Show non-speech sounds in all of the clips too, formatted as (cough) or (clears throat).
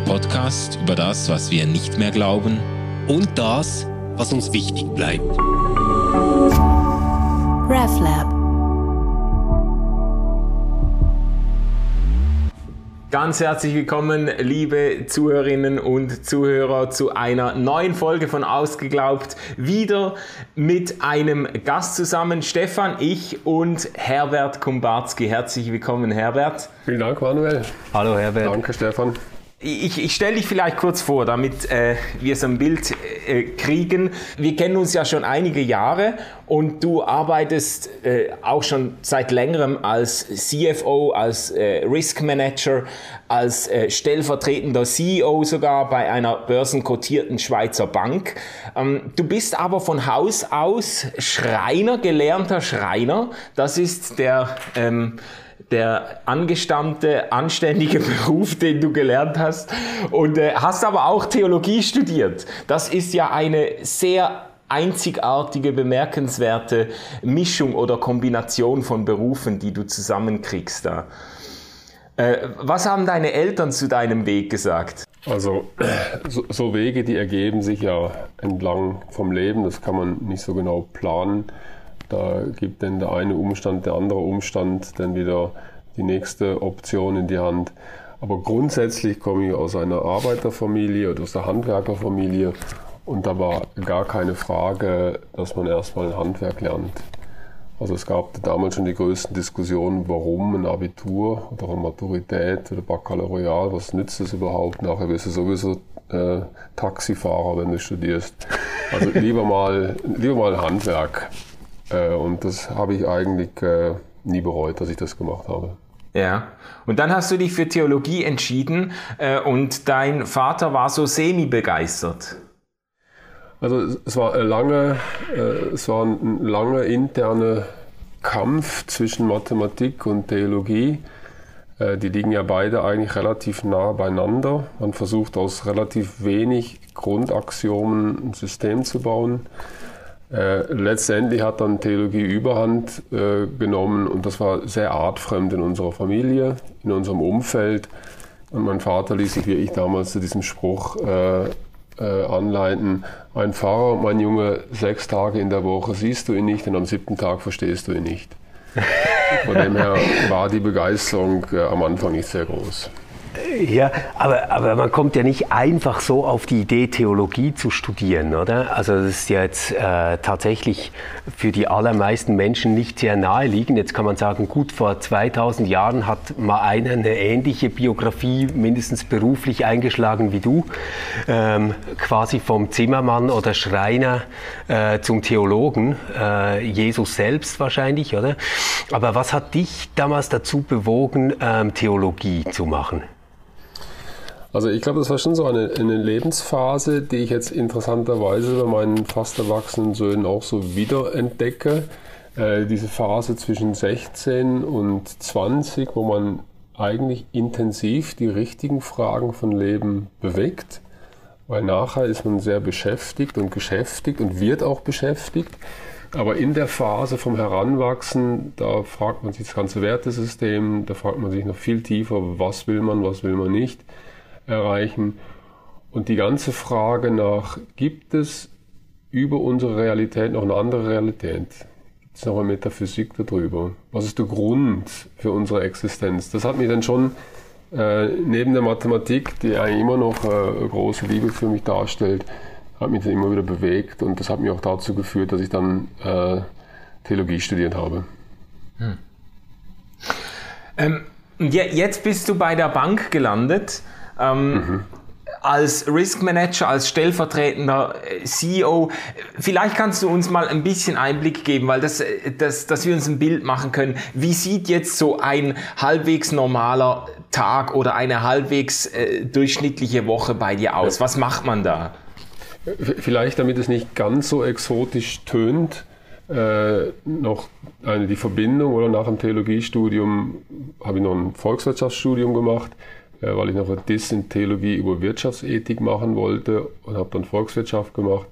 Der Podcast über das, was wir nicht mehr glauben und das, was uns wichtig bleibt. RefLab Ganz herzlich willkommen, liebe Zuhörerinnen und Zuhörer, zu einer neuen Folge von Ausgeglaubt. Wieder mit einem Gast zusammen, Stefan, ich und Herbert Kumbarski. Herzlich willkommen, Herbert. Vielen Dank, Manuel. Hallo, Herbert. Danke, Stefan. Ich, ich stelle dich vielleicht kurz vor, damit äh, wir so ein Bild äh, kriegen. Wir kennen uns ja schon einige Jahre und du arbeitest äh, auch schon seit längerem als CFO, als äh, Risk Manager, als äh, stellvertretender CEO sogar bei einer börsenkotierten Schweizer Bank. Ähm, du bist aber von Haus aus Schreiner, gelernter Schreiner. Das ist der... Ähm, der angestammte, anständige (laughs) Beruf, den du gelernt hast und äh, hast aber auch Theologie studiert. Das ist ja eine sehr einzigartige, bemerkenswerte Mischung oder Kombination von Berufen, die du zusammenkriegst da. Äh, was haben deine Eltern zu deinem Weg gesagt? Also (clears throat) so, so, Wege, die ergeben sich ja entlang vom Leben, das kann man nicht so genau planen. Da gibt dann der eine Umstand, der andere Umstand dann wieder die nächste Option in die Hand. Aber grundsätzlich komme ich aus einer Arbeiterfamilie oder aus der Handwerkerfamilie und da war gar keine Frage, dass man erstmal ein Handwerk lernt. Also es gab damals schon die größten Diskussionen, warum ein Abitur oder eine Maturität oder Baccalaureat, was nützt es überhaupt? Nachher wirst du sowieso äh, Taxifahrer, wenn du studierst. Also lieber mal, lieber mal Handwerk. Äh, und das habe ich eigentlich äh, nie bereut, dass ich das gemacht habe. Ja, und dann hast du dich für Theologie entschieden äh, und dein Vater war so semi-begeistert. Also es war lange, es war ein langer interner Kampf zwischen Mathematik und Theologie. die liegen ja beide eigentlich relativ nah beieinander. Man versucht aus relativ wenig Grundaxiomen ein System zu bauen. Äh, letztendlich hat dann Theologie Überhand äh, genommen und das war sehr artfremd in unserer Familie, in unserem Umfeld. Und mein Vater ließ sich wie ich damals zu diesem Spruch äh, äh, anleiten, ein Pfarrer, mein Junge, sechs Tage in der Woche siehst du ihn nicht und am siebten Tag verstehst du ihn nicht. Von dem her war die Begeisterung äh, am Anfang nicht sehr groß. Ja, aber, aber man kommt ja nicht einfach so auf die Idee, Theologie zu studieren, oder? Also das ist ja jetzt äh, tatsächlich für die allermeisten Menschen nicht sehr naheliegend. Jetzt kann man sagen, gut, vor 2000 Jahren hat mal einer eine ähnliche Biografie, mindestens beruflich eingeschlagen wie du, ähm, quasi vom Zimmermann oder Schreiner äh, zum Theologen, äh, Jesus selbst wahrscheinlich, oder? Aber was hat dich damals dazu bewogen, ähm, Theologie zu machen? Also ich glaube, das war schon so eine, eine, Lebensphase, die ich jetzt interessanterweise bei meinen fast erwachsenen Söhnen auch so wiederentdecke. Äh, diese Phase zwischen 16 und 20, wo man eigentlich intensiv die richtigen Fragen von Leben bewegt. Weil nachher ist man sehr beschäftigt und geschäftigt und wird auch beschäftigt. Aber in der Phase vom Heranwachsen, da fragt man sich das ganze Wertesystem, da fragt man sich noch viel tiefer, was will man, was will man nicht erreichen. Und die ganze Frage nach, gibt es über unsere Realität noch eine andere Realität? Gibt es noch eine Metaphysik darüber? Was ist der Grund für unsere Existenz? Das hat mich dann schon äh, neben der Mathematik, die eigentlich immer noch äh, eine große Liebe für mich darstellt, hat mich dann immer wieder bewegt und das hat mich auch dazu geführt, dass ich dann äh, Theologie studiert habe. Hm. Ähm, jetzt bist du bei der Bank gelandet. Ähm, mhm. Als Risk Manager, als stellvertretender äh, CEO, vielleicht kannst du uns mal ein bisschen Einblick geben, weil das, äh, das, dass wir uns ein Bild machen können. Wie sieht jetzt so ein halbwegs normaler Tag oder eine halbwegs äh, durchschnittliche Woche bei dir aus? Was macht man da? Vielleicht, damit es nicht ganz so exotisch tönt, äh, noch eine, die Verbindung oder nach dem Theologiestudium habe ich noch ein Volkswirtschaftsstudium gemacht weil ich noch eine Diss in Theologie über Wirtschaftsethik machen wollte und habe dann Volkswirtschaft gemacht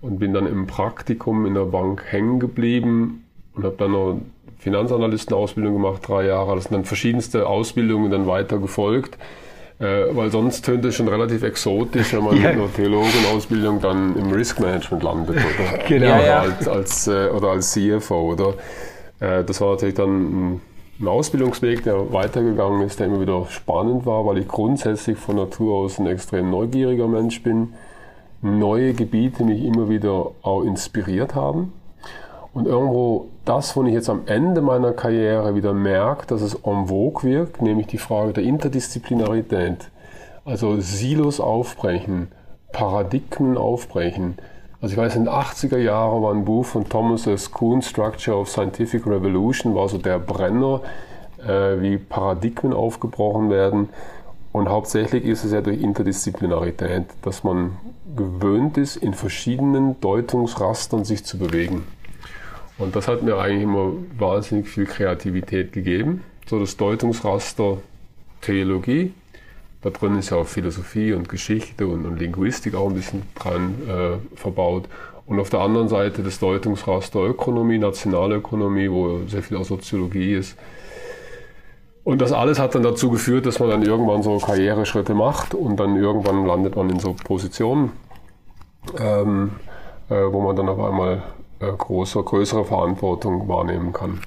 und bin dann im Praktikum in der Bank hängen geblieben und habe dann noch Finanzanalystenausbildung gemacht, drei Jahre. Das sind dann verschiedenste Ausbildungen dann weiter gefolgt. Äh, weil sonst tönt es schon relativ exotisch, wenn man (laughs) ja. mit einer Theologenausbildung dann im Risk Management landet oder, genau. oder, ja. als, als, äh, oder als CFO. Oder? Äh, das war natürlich dann ein, ein Ausbildungsweg, der weitergegangen ist, der immer wieder spannend war, weil ich grundsätzlich von Natur aus ein extrem neugieriger Mensch bin. Neue Gebiete mich immer wieder auch inspiriert haben. Und irgendwo das, wo ich jetzt am Ende meiner Karriere wieder merke, dass es en vogue wirkt, nämlich die Frage der Interdisziplinarität. Also Silos aufbrechen, Paradigmen aufbrechen. Also ich weiß, in den 80er Jahren war ein Buch von Thomas S. Kuhn, Structure of Scientific Revolution, war so der Brenner, äh, wie Paradigmen aufgebrochen werden. Und hauptsächlich ist es ja durch Interdisziplinarität, dass man gewöhnt ist, in verschiedenen Deutungsrastern sich zu bewegen. Und das hat mir eigentlich immer wahnsinnig viel Kreativität gegeben. So das Deutungsraster Theologie. Da drin ist ja auch Philosophie und Geschichte und, und Linguistik auch ein bisschen dran äh, verbaut. Und auf der anderen Seite das Deutungsraster Ökonomie, Nationalökonomie, wo sehr viel auch Soziologie ist. Und das alles hat dann dazu geführt, dass man dann irgendwann so Karriereschritte macht und dann irgendwann landet man in so Positionen, ähm, äh, wo man dann auf einmal äh, große, größere Verantwortung wahrnehmen kann.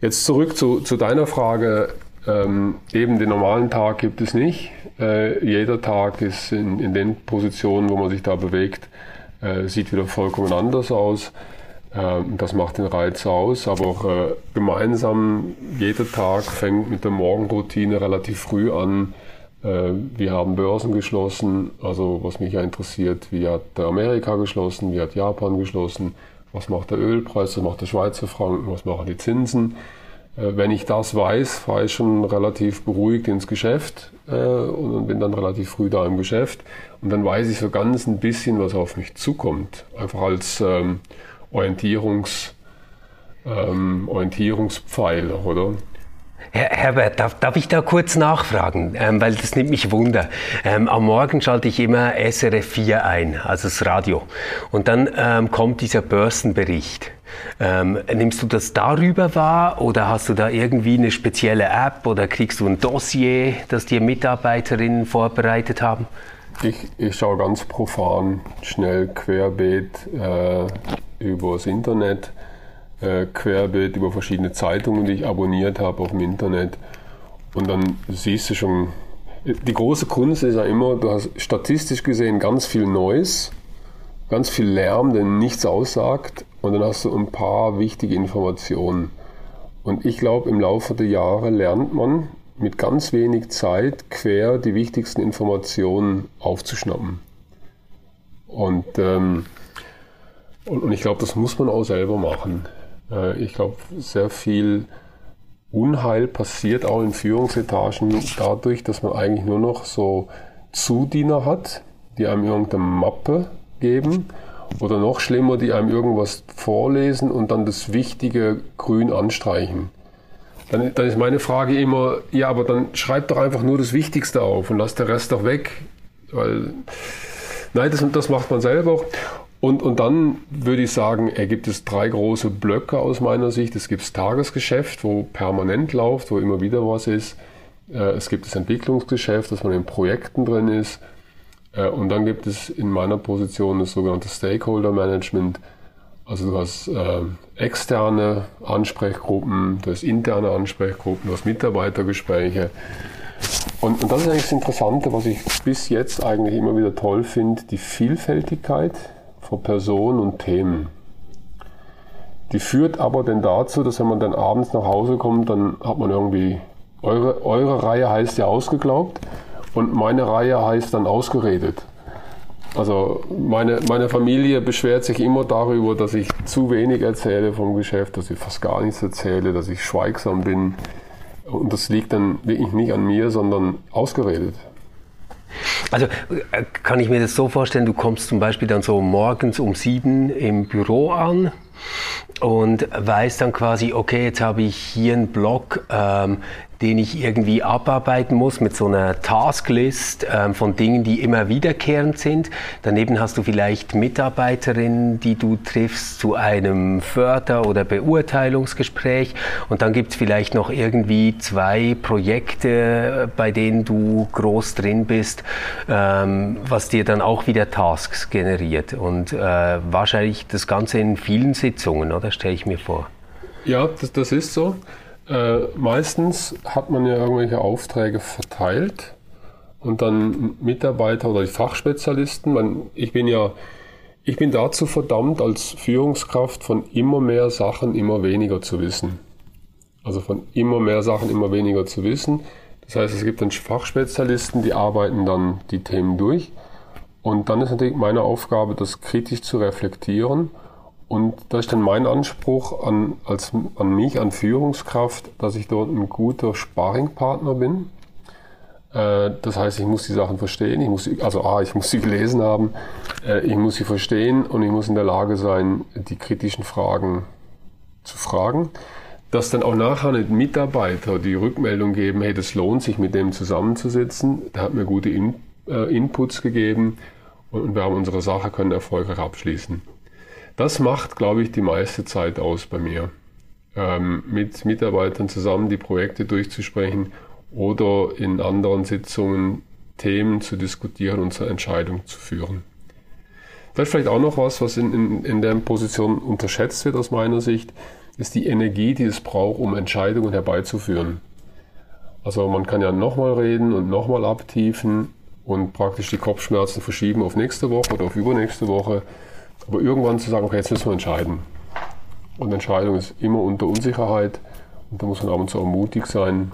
Jetzt zurück zu, zu deiner Frage. Ähm, eben den normalen Tag gibt es nicht. Äh, jeder Tag ist in, in den Positionen, wo man sich da bewegt, äh, sieht wieder vollkommen anders aus. Ähm, das macht den Reiz aus, aber auch äh, gemeinsam, jeder Tag fängt mit der Morgenroutine relativ früh an. Äh, wir haben Börsen geschlossen, also was mich ja interessiert, wie hat Amerika geschlossen, wie hat Japan geschlossen, was macht der Ölpreis, was macht der Schweizer Franken, was machen die Zinsen. Äh, wenn ich das weiß, fahre ich schon relativ beruhigt ins Geschäft äh, und bin dann relativ früh da im Geschäft. Und dann weiß ich so ganz ein bisschen, was auf mich zukommt. Einfach als ähm, Orientierungs, ähm, Orientierungspfeiler, oder? Herr Herbert, darf, darf ich da kurz nachfragen, ähm, weil das nimmt mich Wunder. Ähm, am Morgen schalte ich immer SRF 4 ein, also das Radio. Und dann ähm, kommt dieser Börsenbericht. Ähm, nimmst du das darüber wahr oder hast du da irgendwie eine spezielle App oder kriegst du ein Dossier, das dir Mitarbeiterinnen vorbereitet haben? Ich, ich schaue ganz profan, schnell querbeet äh, übers Internet äh, querbeet über verschiedene Zeitungen, die ich abonniert habe auf dem Internet. Und dann siehst du schon, die große Kunst ist ja immer, du hast statistisch gesehen ganz viel Neues, ganz viel Lärm, der nichts aussagt, und dann hast du ein paar wichtige Informationen. Und ich glaube, im Laufe der Jahre lernt man mit ganz wenig Zeit quer die wichtigsten Informationen aufzuschnappen. Und, ähm, und, und ich glaube, das muss man auch selber machen. Äh, ich glaube, sehr viel Unheil passiert auch in Führungsetagen dadurch, dass man eigentlich nur noch so Zudiener hat, die einem irgendeine Mappe geben oder noch schlimmer, die einem irgendwas vorlesen und dann das Wichtige grün anstreichen. Dann, dann ist meine Frage immer, ja, aber dann schreib doch einfach nur das Wichtigste auf und lass den Rest doch weg. Weil, nein, das, das macht man selber. Und, und dann würde ich sagen, ergibt es drei große Blöcke aus meiner Sicht. Es gibt das Tagesgeschäft, wo permanent läuft, wo immer wieder was ist. Äh, es gibt das Entwicklungsgeschäft, dass man in Projekten drin ist. Äh, und dann gibt es in meiner Position das sogenannte Stakeholder Management. Also du hast äh, externe Ansprechgruppen, du hast interne Ansprechgruppen, du hast Mitarbeitergespräche. Und, und das ist eigentlich das Interessante, was ich bis jetzt eigentlich immer wieder toll finde, die Vielfältigkeit von Personen und Themen. Die führt aber dann dazu, dass wenn man dann abends nach Hause kommt, dann hat man irgendwie, eure, eure Reihe heißt ja ausgeglaubt und meine Reihe heißt dann ausgeredet. Also meine, meine Familie beschwert sich immer darüber, dass ich zu wenig erzähle vom Geschäft, dass ich fast gar nichts erzähle, dass ich schweigsam bin. Und das liegt dann wirklich nicht an mir, sondern ausgeredet. Also äh, kann ich mir das so vorstellen, du kommst zum Beispiel dann so morgens um sieben im Büro an und weißt dann quasi, okay, jetzt habe ich hier einen Block, ähm, den ich irgendwie abarbeiten muss mit so einer Tasklist ähm, von Dingen, die immer wiederkehrend sind. Daneben hast du vielleicht Mitarbeiterinnen, die du triffst zu einem Förder- oder Beurteilungsgespräch. Und dann gibt es vielleicht noch irgendwie zwei Projekte, bei denen du groß drin bist, ähm, was dir dann auch wieder Tasks generiert. Und äh, wahrscheinlich das Ganze in vielen Sitzungen, oder stelle ich mir vor. Ja, das, das ist so. Äh, meistens hat man ja irgendwelche Aufträge verteilt und dann Mitarbeiter oder die Fachspezialisten. Man, ich bin ja, ich bin dazu verdammt, als Führungskraft von immer mehr Sachen immer weniger zu wissen. Also von immer mehr Sachen immer weniger zu wissen. Das heißt, es gibt dann Fachspezialisten, die arbeiten dann die Themen durch. Und dann ist natürlich meine Aufgabe, das kritisch zu reflektieren und da ist dann mein Anspruch an, als, an mich, an Führungskraft, dass ich dort ein guter Sparringpartner bin. Äh, das heißt, ich muss die Sachen verstehen. Ich muss, also A, ich muss sie gelesen haben, äh, ich muss sie verstehen und ich muss in der Lage sein, die kritischen Fragen zu fragen. Dass dann auch nachher nicht Mitarbeiter die Rückmeldung geben, hey, das lohnt sich, mit dem zusammenzusitzen. Der hat mir gute In äh, Inputs gegeben und wir haben unsere Sache, können erfolgreich abschließen. Das macht, glaube ich, die meiste Zeit aus bei mir. Ähm, mit Mitarbeitern zusammen die Projekte durchzusprechen oder in anderen Sitzungen Themen zu diskutieren und zur Entscheidung zu führen. Das ist vielleicht auch noch was, was in, in, in der Position unterschätzt wird aus meiner Sicht, ist die Energie, die es braucht, um Entscheidungen herbeizuführen. Also man kann ja nochmal reden und nochmal abtiefen und praktisch die Kopfschmerzen verschieben auf nächste Woche oder auf übernächste Woche. Aber irgendwann zu sagen, okay, jetzt müssen wir entscheiden. Und Entscheidung ist immer unter Unsicherheit und da muss man ab und zu auch mutig sein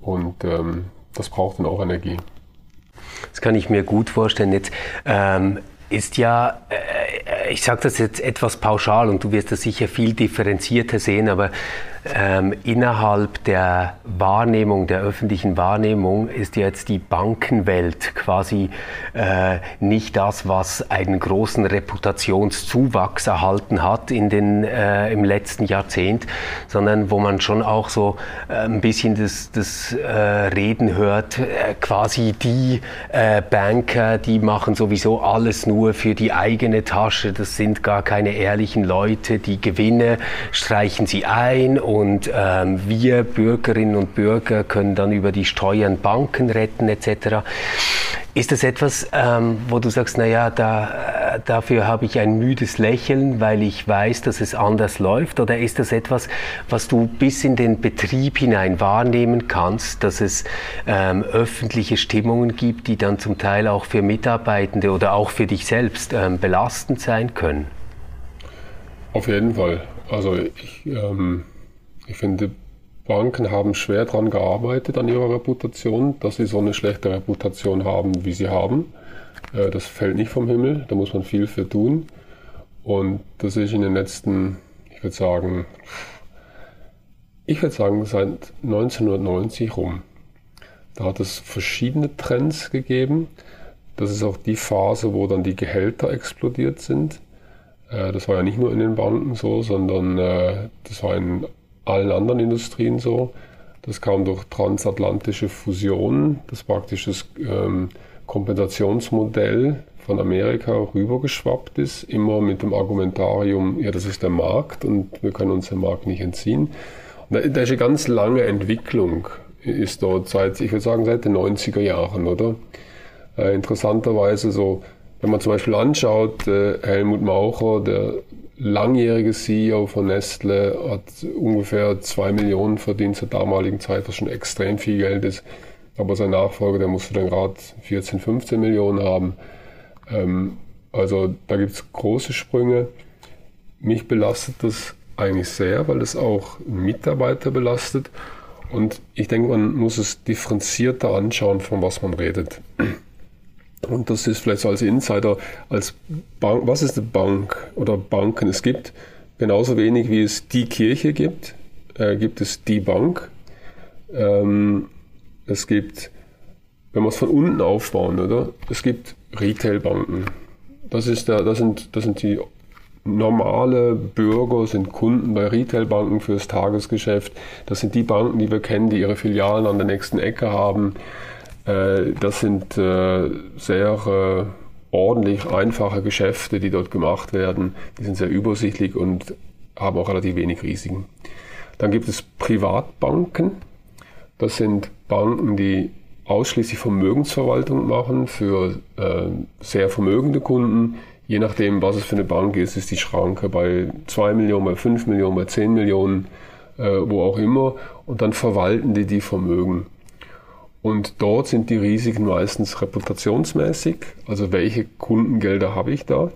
und ähm, das braucht dann auch Energie. Das kann ich mir gut vorstellen. Jetzt ähm, ist ja, äh, ich sage das jetzt etwas pauschal und du wirst das sicher viel differenzierter sehen, aber ähm, innerhalb der Wahrnehmung, der öffentlichen Wahrnehmung ist jetzt die Bankenwelt quasi äh, nicht das, was einen großen Reputationszuwachs erhalten hat in den, äh, im letzten Jahrzehnt, sondern wo man schon auch so äh, ein bisschen das, das äh, Reden hört, äh, quasi die äh, Banker, die machen sowieso alles nur für die eigene Tasche, das sind gar keine ehrlichen Leute, die Gewinne streichen sie ein und ähm, wir Bürgerinnen und Bürger können dann über die Steuern Banken retten etc. Ist das etwas, ähm, wo du sagst, naja, da, dafür habe ich ein müdes Lächeln, weil ich weiß, dass es anders läuft? Oder ist das etwas, was du bis in den Betrieb hinein wahrnehmen kannst, dass es ähm, öffentliche Stimmungen gibt, die dann zum Teil auch für Mitarbeitende oder auch für dich selbst ähm, belastend sein können? Auf jeden Fall. Also ich ähm, ich finde, Banken haben schwer daran gearbeitet an ihrer Reputation, dass sie so eine schlechte Reputation haben, wie sie haben. Äh, das fällt nicht vom Himmel, da muss man viel für tun. Und das ist in den letzten, ich würde sagen, ich würde sagen, seit 1990 rum. Da hat es verschiedene Trends gegeben. Das ist auch die Phase, wo dann die Gehälter explodiert sind. Äh, das war ja nicht nur in den Banken so, sondern äh, das war in allen anderen Industrien so. Das kam durch transatlantische Fusionen, das praktisch das ähm, Kompensationsmodell von Amerika rübergeschwappt ist, immer mit dem Argumentarium, ja, das ist der Markt und wir können uns dem Markt nicht entziehen. Und da, da ist eine ganz lange Entwicklung, ist dort seit, ich würde sagen, seit den 90er Jahren, oder? Äh, interessanterweise so, wenn man zum Beispiel anschaut, äh, Helmut Maucher, der langjährige CEO von Nestle, hat ungefähr zwei Millionen verdient zur damaligen Zeit, was schon extrem viel Geld ist. Aber sein Nachfolger, der musste dann gerade 14, 15 Millionen haben. Ähm, also da gibt es große Sprünge. Mich belastet das eigentlich sehr, weil es auch Mitarbeiter belastet. Und ich denke, man muss es differenzierter anschauen, von was man redet. Und das ist vielleicht so als Insider, als Bank, was ist eine Bank oder Banken? Es gibt genauso wenig wie es die Kirche gibt, äh, gibt es die Bank. Ähm, es gibt, wenn wir es von unten aufbauen, oder? Es gibt Retailbanken. Das ist der, das sind, das sind die normale Bürger, sind Kunden bei Retailbanken fürs Tagesgeschäft. Das sind die Banken, die wir kennen, die ihre Filialen an der nächsten Ecke haben. Äh, das sind äh, sehr äh, ordentlich einfache Geschäfte, die dort gemacht werden. Die sind sehr übersichtlich und haben auch relativ wenig Risiken. Dann gibt es Privatbanken. Das sind Banken, die ausschließlich Vermögensverwaltung machen für äh, sehr vermögende Kunden. Je nachdem, was es für eine Bank ist, ist die Schranke bei 2 Millionen, bei 5 Millionen, bei 10 Millionen, äh, wo auch immer. Und dann verwalten die die Vermögen. Und dort sind die Risiken meistens reputationsmäßig. Also welche Kundengelder habe ich da?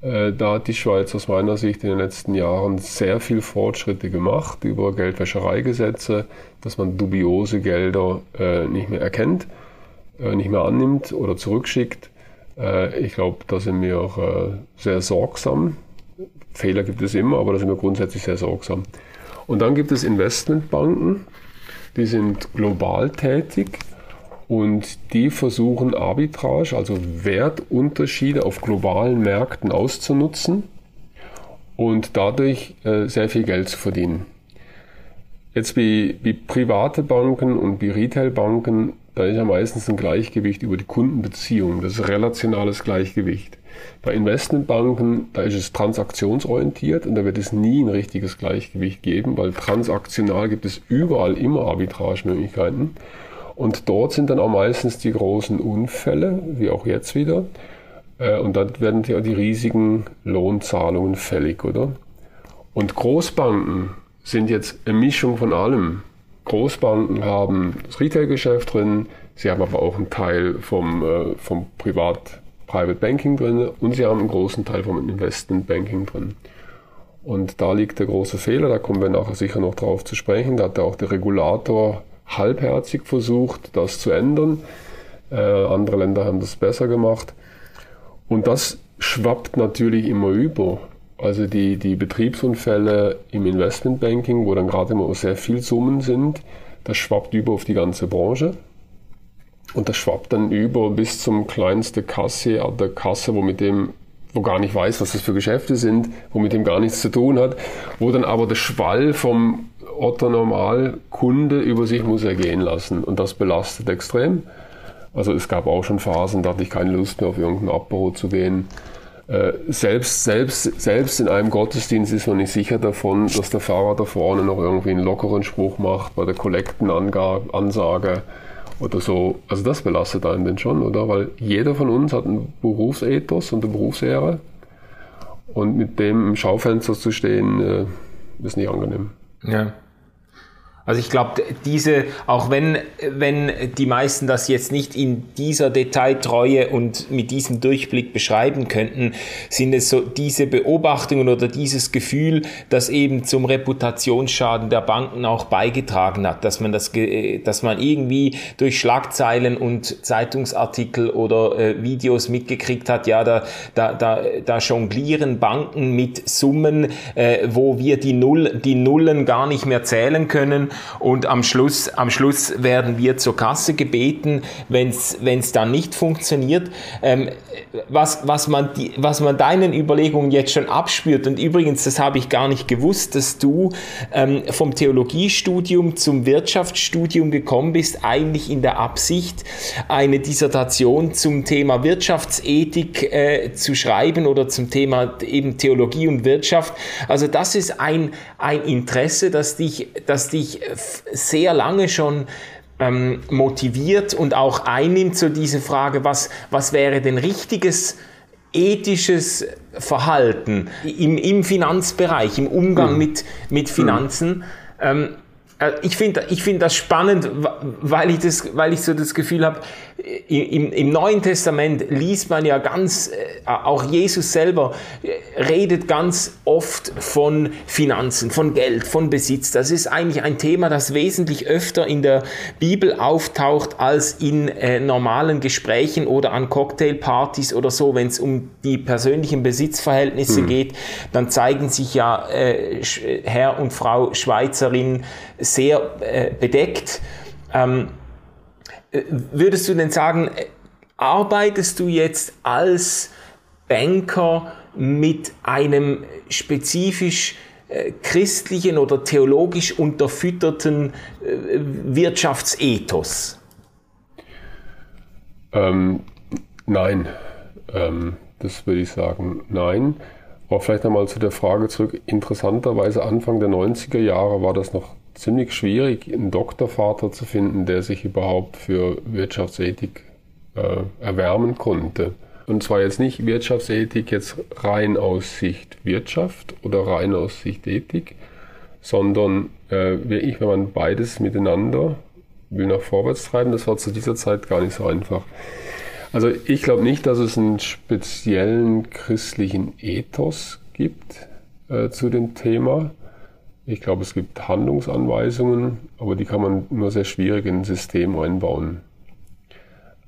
Äh, da hat die Schweiz aus meiner Sicht in den letzten Jahren sehr viel Fortschritte gemacht über Geldwäschereigesetze, dass man dubiose Gelder äh, nicht mehr erkennt, äh, nicht mehr annimmt oder zurückschickt. Ich glaube, da sind wir sehr sorgsam. Fehler gibt es immer, aber da sind wir grundsätzlich sehr sorgsam. Und dann gibt es Investmentbanken, die sind global tätig und die versuchen Arbitrage, also Wertunterschiede auf globalen Märkten auszunutzen und dadurch äh, sehr viel Geld zu verdienen. Jetzt wie, wie private Banken und wie Retailbanken, da ist ja meistens ein Gleichgewicht über die Kundenbeziehung, das ist relationales Gleichgewicht. Bei Investmentbanken, da ist es transaktionsorientiert und da wird es nie ein richtiges Gleichgewicht geben, weil transaktional gibt es überall immer Arbitragemöglichkeiten. Und dort sind dann auch meistens die großen Unfälle, wie auch jetzt wieder. Äh, und dann werden ja die riesigen Lohnzahlungen fällig, oder? Und Großbanken sind jetzt eine Mischung von allem. Großbanken haben das Retailgeschäft drin, sie haben aber auch einen Teil vom, äh, vom Privat Private Banking drin und sie haben einen großen Teil vom Investment Banking drin. Und da liegt der große Fehler, da kommen wir nachher sicher noch drauf zu sprechen. Da hat auch der Regulator halbherzig versucht, das zu ändern. Äh, andere Länder haben das besser gemacht. Und das schwappt natürlich immer über. Also die, die Betriebsunfälle im Investmentbanking, wo dann gerade immer sehr viel Summen sind, das schwappt über auf die ganze Branche. Und das schwappt dann über bis zum kleinsten Kasse der Kasse, wo mit dem wo gar nicht weiß, was das für Geschäfte sind, wo mit dem gar nichts zu tun hat, wo dann aber der Schwall vom Otto Normal-Kunde über sich muss ergehen lassen und das belastet extrem. Also es gab auch schon Phasen, da hatte ich keine Lust mehr auf irgendein Abbau zu gehen. Äh, selbst, selbst, selbst in einem Gottesdienst ist man nicht sicher davon, dass der Fahrer da vorne noch irgendwie einen lockeren Spruch macht bei der Kollektenansage oder so. Also das belastet einen denn schon, oder? Weil jeder von uns hat einen Berufsethos und eine Berufsehre. Und mit dem im Schaufenster zu stehen, äh, ist nicht angenehm. Ja. Also ich glaube, diese, auch wenn, wenn die meisten das jetzt nicht in dieser Detailtreue und mit diesem Durchblick beschreiben könnten, sind es so diese Beobachtungen oder dieses Gefühl, das eben zum Reputationsschaden der Banken auch beigetragen hat, dass man das, dass man irgendwie durch Schlagzeilen und Zeitungsartikel oder äh, Videos mitgekriegt hat, ja, da, da, da, da jonglieren Banken mit Summen, äh, wo wir die Null, die Nullen gar nicht mehr zählen können und am Schluss, am Schluss werden wir zur Kasse gebeten, wenn es dann nicht funktioniert. Ähm, was, was, man die, was man deinen Überlegungen jetzt schon abspürt, und übrigens, das habe ich gar nicht gewusst, dass du ähm, vom Theologiestudium zum Wirtschaftsstudium gekommen bist, eigentlich in der Absicht, eine Dissertation zum Thema Wirtschaftsethik äh, zu schreiben oder zum Thema eben Theologie und Wirtschaft. Also das ist ein, ein Interesse, das dich, das dich sehr lange schon ähm, motiviert und auch einnimmt, so diese Frage, was, was wäre denn richtiges ethisches Verhalten im, im Finanzbereich, im Umgang mhm. mit, mit Finanzen. Ähm, äh, ich finde ich find das spannend, weil ich, das, weil ich so das Gefühl habe, im, im Neuen Testament liest man ja ganz, äh, auch Jesus selber äh, redet ganz oft von Finanzen, von Geld, von Besitz. Das ist eigentlich ein Thema, das wesentlich öfter in der Bibel auftaucht als in äh, normalen Gesprächen oder an Cocktailpartys oder so. Wenn es um die persönlichen Besitzverhältnisse hm. geht, dann zeigen sich ja äh, Herr und Frau Schweizerin sehr äh, bedeckt. Ähm, äh, würdest du denn sagen, arbeitest du jetzt als Banker mit einem spezifisch äh, christlichen oder theologisch unterfütterten äh, Wirtschaftsethos? Ähm, nein, ähm, das würde ich sagen, nein. Aber vielleicht einmal zu der Frage zurück. Interessanterweise Anfang der 90er Jahre war das noch ziemlich schwierig, einen Doktorvater zu finden, der sich überhaupt für Wirtschaftsethik äh, erwärmen konnte. Und zwar jetzt nicht Wirtschaftsethik jetzt rein aus Sicht Wirtschaft oder rein aus Sicht Ethik, sondern äh, wirklich, wenn man beides miteinander will nach vorwärts treiben, das war zu dieser Zeit gar nicht so einfach. Also ich glaube nicht, dass es einen speziellen christlichen Ethos gibt äh, zu dem Thema. Ich glaube, es gibt Handlungsanweisungen, aber die kann man nur sehr schwierig in ein System einbauen.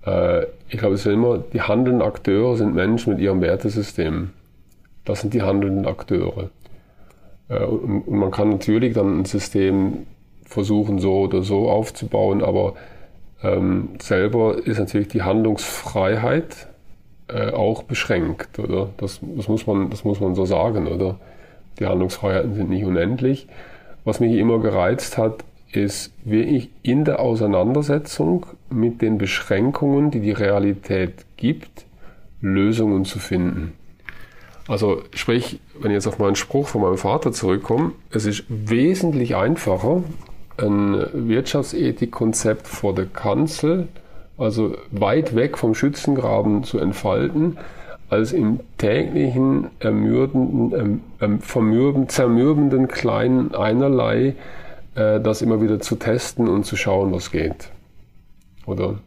Äh, ich glaube, es sind immer, die handelnden Akteure sind Menschen mit ihrem Wertesystem. Das sind die handelnden Akteure. Äh, und, man kann natürlich dann ein System versuchen, so oder so aufzubauen, aber ähm, selber ist natürlich die Handlungsfreiheit äh, auch beschränkt, oder? Das, das, muss man, das muss man so sagen, oder? Die Handlungsfreiheiten sind nicht unendlich. Was mich immer gereizt hat, ist wirklich in der Auseinandersetzung mit den Beschränkungen, die die Realität gibt, Lösungen zu finden. Also sprich, wenn ich jetzt auf meinen Spruch von meinem Vater zurückkomme, es ist wesentlich einfacher, ein Wirtschaftsethikkonzept vor der Kanzel, also weit weg vom Schützengraben zu entfalten, als im täglichen ermüdenden, ähm, ähm, zermürbenden kleinen Einerlei äh, das immer wieder zu testen und zu schauen, was geht. Oder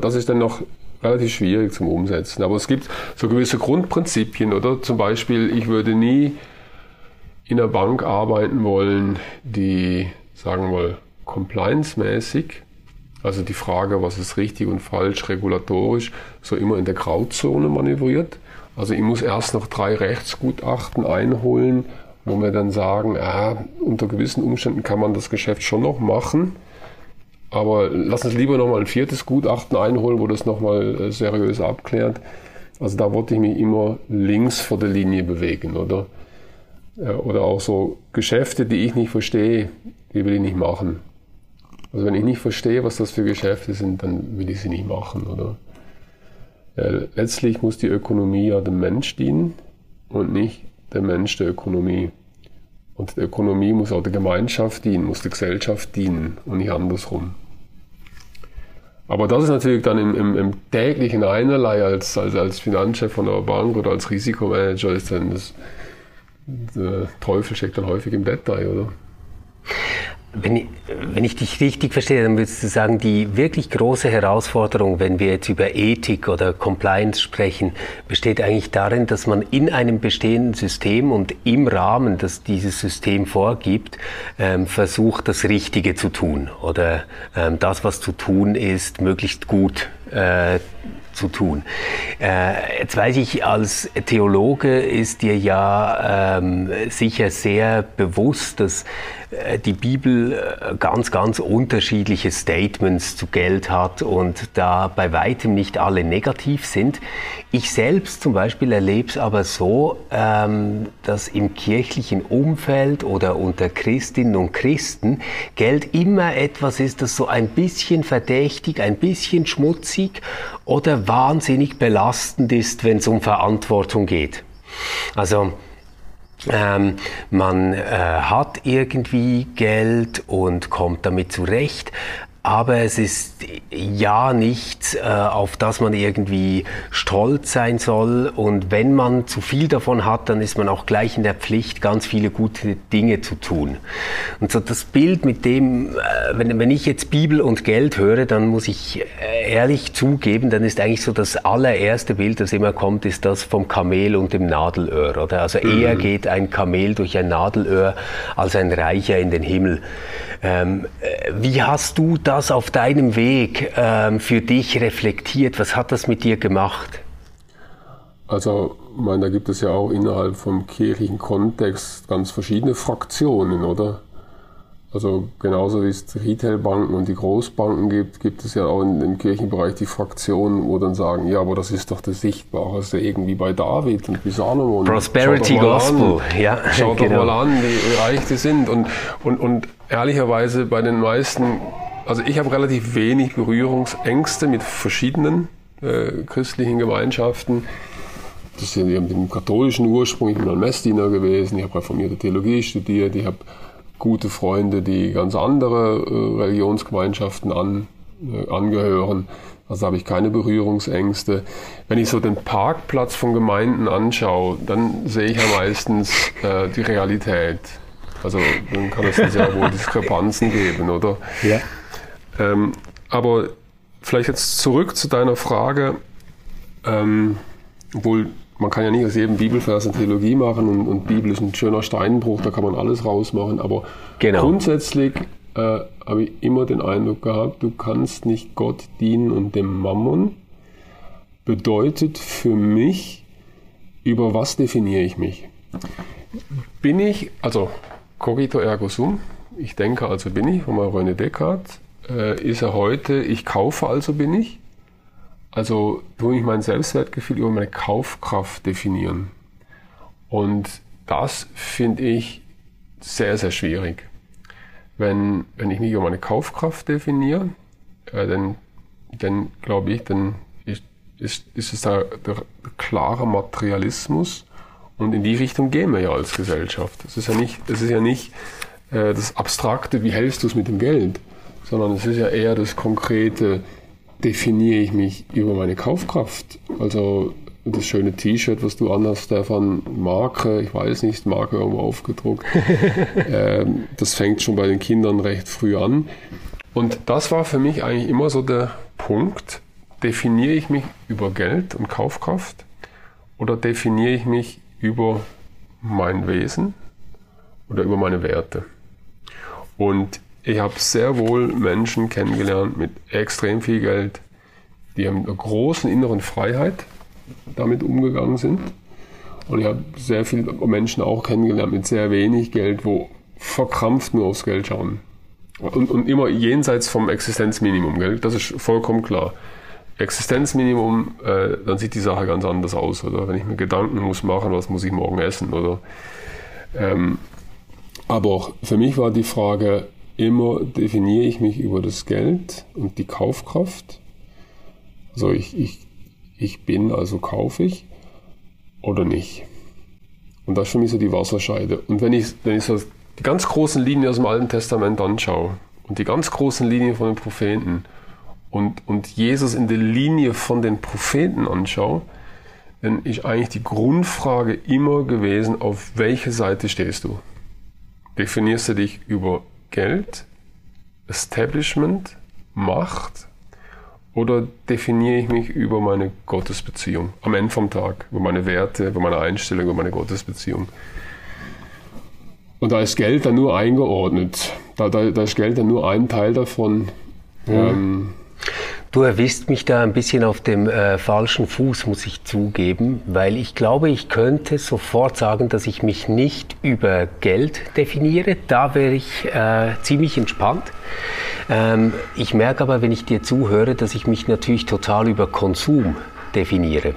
das ist dann noch relativ schwierig zum Umsetzen. Aber es gibt so gewisse Grundprinzipien, oder? Zum Beispiel, ich würde nie in einer Bank arbeiten wollen, die, sagen wir mal, compliance-mäßig, also die Frage, was ist richtig und falsch, regulatorisch, so immer in der Grauzone manövriert. Also ich muss erst noch drei Rechtsgutachten einholen, wo wir dann sagen, ah, unter gewissen Umständen kann man das Geschäft schon noch machen, aber lass uns lieber nochmal ein viertes Gutachten einholen, wo das nochmal äh, seriös abklärt. Also da wollte ich mich immer links vor der Linie bewegen, oder? Oder auch so Geschäfte, die ich nicht verstehe, die will ich nicht machen. Also wenn ich nicht verstehe, was das für Geschäfte sind, dann will ich sie nicht machen, oder? Ja, letztlich muss die Ökonomie ja dem Mensch dienen und nicht der Mensch der Ökonomie. Und die Ökonomie muss auch der Gemeinschaft dienen, muss der Gesellschaft dienen und nicht andersrum. Aber das ist natürlich dann im, im, im täglichen Einerlei als, als, als Finanzchef von einer Bank oder als Risikomanager ist dann das, der Teufel steckt dann häufig im Detail, oder? Wenn ich, wenn ich dich richtig verstehe, dann würdest du sagen, die wirklich große Herausforderung, wenn wir jetzt über Ethik oder Compliance sprechen, besteht eigentlich darin, dass man in einem bestehenden System und im Rahmen, das dieses System vorgibt, ähm, versucht, das Richtige zu tun oder ähm, das, was zu tun ist, möglichst gut äh, zu tun. Äh, jetzt weiß ich, als Theologe ist dir ja ähm, sicher sehr bewusst, dass äh, die Bibel äh, ganz, ganz unterschiedliche Statements zu Geld hat und da bei weitem nicht alle negativ sind. Ich selbst zum Beispiel erlebe es aber so, ähm, dass im kirchlichen Umfeld oder unter Christinnen und Christen Geld immer etwas ist, das so ein bisschen verdächtig, ein bisschen schmutzig oder wahnsinnig belastend ist, wenn es um Verantwortung geht. Also ähm, man äh, hat irgendwie Geld und kommt damit zurecht, aber es ist ja nichts, äh, auf das man irgendwie stolz sein soll. Und wenn man zu viel davon hat, dann ist man auch gleich in der Pflicht, ganz viele gute Dinge zu tun. Und so das Bild mit dem, äh, wenn, wenn ich jetzt Bibel und Geld höre, dann muss ich äh, ehrlich zugeben, dann ist eigentlich so das allererste Bild, das immer kommt, ist das vom Kamel und dem Nadelöhr. Oder? Also mhm. eher geht ein Kamel durch ein Nadelöhr als ein Reicher in den Himmel. Ähm, äh, wie hast du das auf deinem Weg ähm, für dich reflektiert? Was hat das mit dir gemacht? Also, ich meine, da gibt es ja auch innerhalb vom kirchlichen Kontext ganz verschiedene Fraktionen, oder? Also genauso wie es Retailbanken und die Großbanken gibt, gibt es ja auch im Kirchenbereich die Fraktionen, wo dann sagen, ja, aber das ist doch das Sichtbare, das ist ja irgendwie bei David und bei Salomon. Prosperity Gospel, an, ja. Schaut genau. doch mal an, wie reich die sind. Und, und, und ehrlicherweise bei den meisten, also ich habe relativ wenig Berührungsängste mit verschiedenen äh, christlichen Gemeinschaften. Das sind mit dem katholischen Ursprung, ich bin ein Messdiener gewesen, ich habe reformierte Theologie studiert, ich habe gute Freunde, die ganz andere äh, Religionsgemeinschaften an, äh, angehören. Also habe ich keine Berührungsängste. Wenn ich so den Parkplatz von Gemeinden anschaue, dann sehe ich ja meistens äh, die Realität. Also dann kann es sehr wohl Diskrepanzen geben, oder? Ja. Ähm, aber vielleicht jetzt zurück zu deiner Frage, ähm, obwohl man kann ja nicht aus jedem Bibelvers eine Theologie machen und, und Bibel ist ein schöner Steinbruch, da kann man alles rausmachen, aber genau. grundsätzlich äh, habe ich immer den Eindruck gehabt, du kannst nicht Gott dienen und dem Mammon. Bedeutet für mich, über was definiere ich mich? Bin ich, also cogito ergo sum, ich denke also bin ich, von René Descartes, äh, ist er heute, ich kaufe also bin ich. Also tue ich mein Selbstwertgefühl über meine Kaufkraft definieren. Und das finde ich sehr, sehr schwierig. Wenn, wenn ich mich über meine Kaufkraft definiere, äh, dann, dann glaube ich, dann ist, ist, ist es der, der, klare Materialismus und in die Richtung gehen wir ja als Gesellschaft. Es ist ja nicht, es ist ja nicht äh, das Abstrakte, wie hältst du es mit dem Geld, sondern es ist ja eher das Konkrete, definiere ich mich über meine Kaufkraft. Also das schöne T-Shirt, was du anhast, Stefan, Marke, ich weiß nicht, Marke irgendwo aufgedruckt. (laughs) ähm, das fängt schon bei den Kindern recht früh an. Und das war für mich eigentlich immer so der Punkt, definiere ich mich über Geld und Kaufkraft oder definiere ich mich über mein Wesen oder über meine Werte? Und ich habe sehr wohl Menschen kennengelernt mit extrem viel Geld, die haben einer großen inneren Freiheit damit umgegangen sind. Und ich habe sehr viele Menschen auch kennengelernt mit sehr wenig Geld, wo verkrampft nur aufs Geld schauen. Und, und immer jenseits vom Existenzminimum, gell? das ist vollkommen klar. Existenzminimum, äh, dann sieht die Sache ganz anders aus. Oder wenn ich mir Gedanken muss machen, was muss ich morgen essen. Oder, ähm, aber für mich war die Frage, immer definiere ich mich über das Geld und die Kaufkraft. Also ich, ich, ich bin, also kaufe ich oder nicht. Und das ist für mich so die Wasserscheide. Und wenn ich, wenn ich so die ganz großen Linien aus dem Alten Testament anschaue und die ganz großen Linien von den Propheten und, und Jesus in der Linie von den Propheten anschaue, dann ist eigentlich die Grundfrage immer gewesen, auf welche Seite stehst du? Definierst du dich über Geld, Establishment, Macht oder definiere ich mich über meine Gottesbeziehung am Ende vom Tag, über meine Werte, über meine Einstellung, über meine Gottesbeziehung? Und da ist Geld dann nur eingeordnet. Da, da, da ist Geld dann nur ein Teil davon. Mhm. Ähm, Du erwisst mich da ein bisschen auf dem äh, falschen Fuß, muss ich zugeben, weil ich glaube, ich könnte sofort sagen, dass ich mich nicht über Geld definiere. Da wäre ich äh, ziemlich entspannt. Ähm, ich merke aber, wenn ich dir zuhöre, dass ich mich natürlich total über Konsum definiere.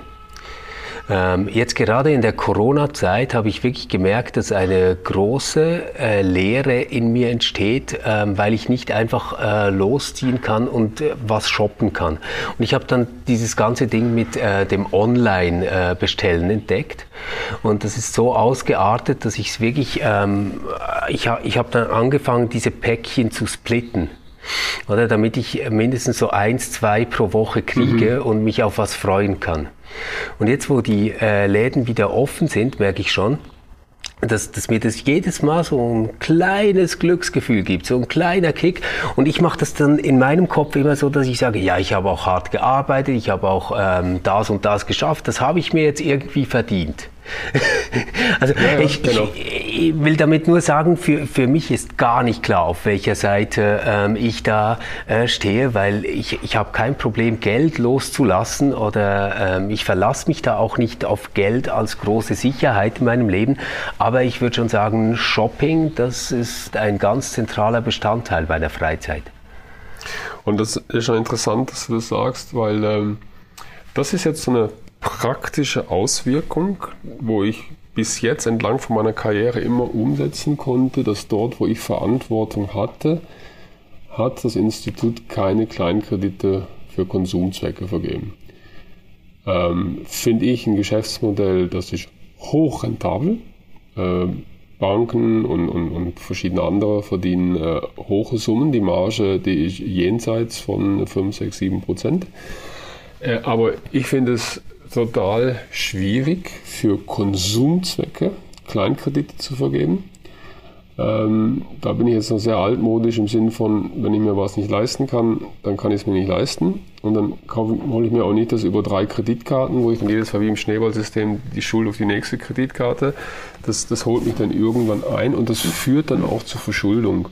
Ähm, jetzt gerade in der Corona-Zeit habe ich wirklich gemerkt, dass eine große äh, Leere in mir entsteht, ähm, weil ich nicht einfach äh, losziehen kann und äh, was shoppen kann. Und ich habe dann dieses ganze Ding mit dem Online-Bestellen entdeckt. Und das ist so ausgeartet, dass ich es wirklich, ähm, ich habe dann angefangen, diese Päckchen zu splitten oder damit ich mindestens so eins, zwei pro Woche kriege mhm. und mich auf was freuen kann. Und jetzt, wo die äh, Läden wieder offen sind, merke ich schon, dass, dass mir das jedes Mal so ein kleines Glücksgefühl gibt, so ein kleiner Kick. Und ich mache das dann in meinem Kopf immer so, dass ich sage, ja, ich habe auch hart gearbeitet, ich habe auch ähm, das und das geschafft, das habe ich mir jetzt irgendwie verdient. (laughs) also ja, ja, ich, genau. ich, ich, will damit nur sagen, für, für mich ist gar nicht klar, auf welcher Seite ähm, ich da äh, stehe, weil ich, ich habe kein Problem, Geld loszulassen oder ähm, ich verlasse mich da auch nicht auf Geld als große Sicherheit in meinem Leben. Aber ich würde schon sagen, Shopping, das ist ein ganz zentraler Bestandteil bei der Freizeit. Und das ist schon interessant, dass du das sagst, weil ähm, das ist jetzt so eine praktische Auswirkung, wo ich bis jetzt entlang von meiner Karriere immer umsetzen konnte, dass dort, wo ich Verantwortung hatte, hat das Institut keine Kleinkredite für Konsumzwecke vergeben. Ähm, Finde ich ein Geschäftsmodell, das ist hochrentabel. Ähm, Banken und, und, und, verschiedene andere verdienen äh, hohe Summen. Die Marge, die ist jenseits von 5, 6, 7 Prozent. Äh, aber ich finde es total schwierig für Konsumzwecke Kleinkredite zu vergeben. Ähm, da bin ich jetzt noch sehr altmodisch im Sinn von, wenn ich mir was nicht leisten kann, dann kann ich es mir nicht leisten. Und dann hole ich mir auch nicht das über drei Kreditkarten, wo ich dann jedes Mal wie im Schneeballsystem die Schuld auf die nächste Kreditkarte. Das, das holt mich dann irgendwann ein und das führt dann auch zur Verschuldung.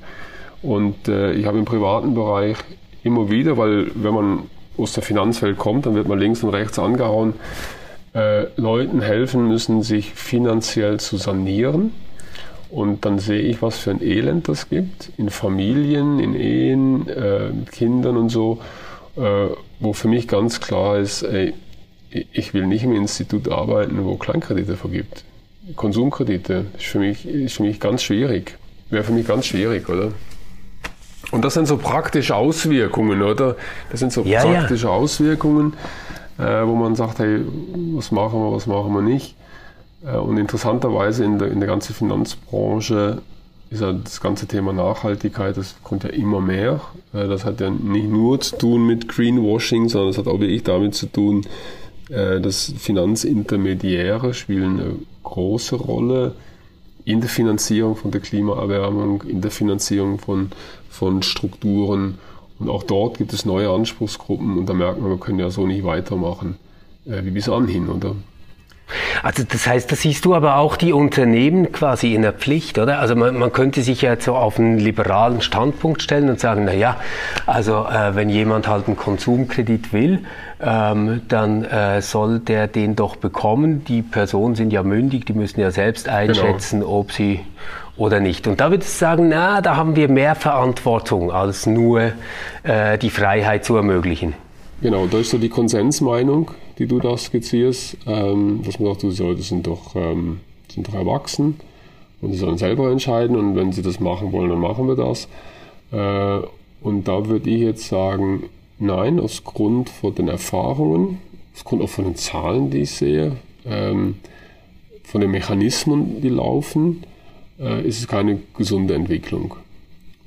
Und äh, ich habe im privaten Bereich immer wieder, weil wenn man aus der Finanzwelt kommt, dann wird man links und rechts angehauen, äh, Leuten helfen müssen, sich finanziell zu sanieren. Und dann sehe ich, was für ein Elend das gibt in Familien, in Ehen, äh, mit Kindern und so, äh, wo für mich ganz klar ist, ey, ich will nicht im Institut arbeiten, wo Kleinkredite vergibt. Konsumkredite ist für mich, ist für mich ganz schwierig. Wäre für mich ganz schwierig, oder? Und das sind so praktische Auswirkungen, oder? Das sind so ja, praktische ja. Auswirkungen, äh, wo man sagt, hey, was machen wir, was machen wir nicht. Äh, und interessanterweise in der, in der ganzen Finanzbranche ist ja das ganze Thema Nachhaltigkeit, das kommt ja immer mehr. Äh, das hat ja nicht nur zu tun mit Greenwashing, sondern das hat auch wirklich damit zu tun, äh, dass Finanzintermediäre spielen eine große Rolle in der Finanzierung von der Klimaerwärmung, in der Finanzierung von, von Strukturen. Und auch dort gibt es neue Anspruchsgruppen und da merkt man, wir können ja so nicht weitermachen äh, wie bis anhin, oder? Also das heißt, da siehst du aber auch die Unternehmen quasi in der Pflicht, oder? Also man, man könnte sich ja so auf einen liberalen Standpunkt stellen und sagen, na ja, also äh, wenn jemand halt einen Konsumkredit will, ähm, dann äh, soll der den doch bekommen. Die Personen sind ja mündig, die müssen ja selbst einschätzen, genau. ob sie oder nicht. Und da würde ich sagen, na, da haben wir mehr Verantwortung, als nur äh, die Freiheit zu ermöglichen. Genau, da ist so die Konsensmeinung, die du da skizzierst, ähm, dass man sagt, die Leute sind doch, ähm, sind doch erwachsen und sie sollen selber entscheiden und wenn sie das machen wollen, dann machen wir das. Äh, und da würde ich jetzt sagen, nein, aus Grund von den Erfahrungen, aus Grund auch von den Zahlen, die ich sehe, ähm, von den Mechanismen, die laufen, ist es keine gesunde Entwicklung.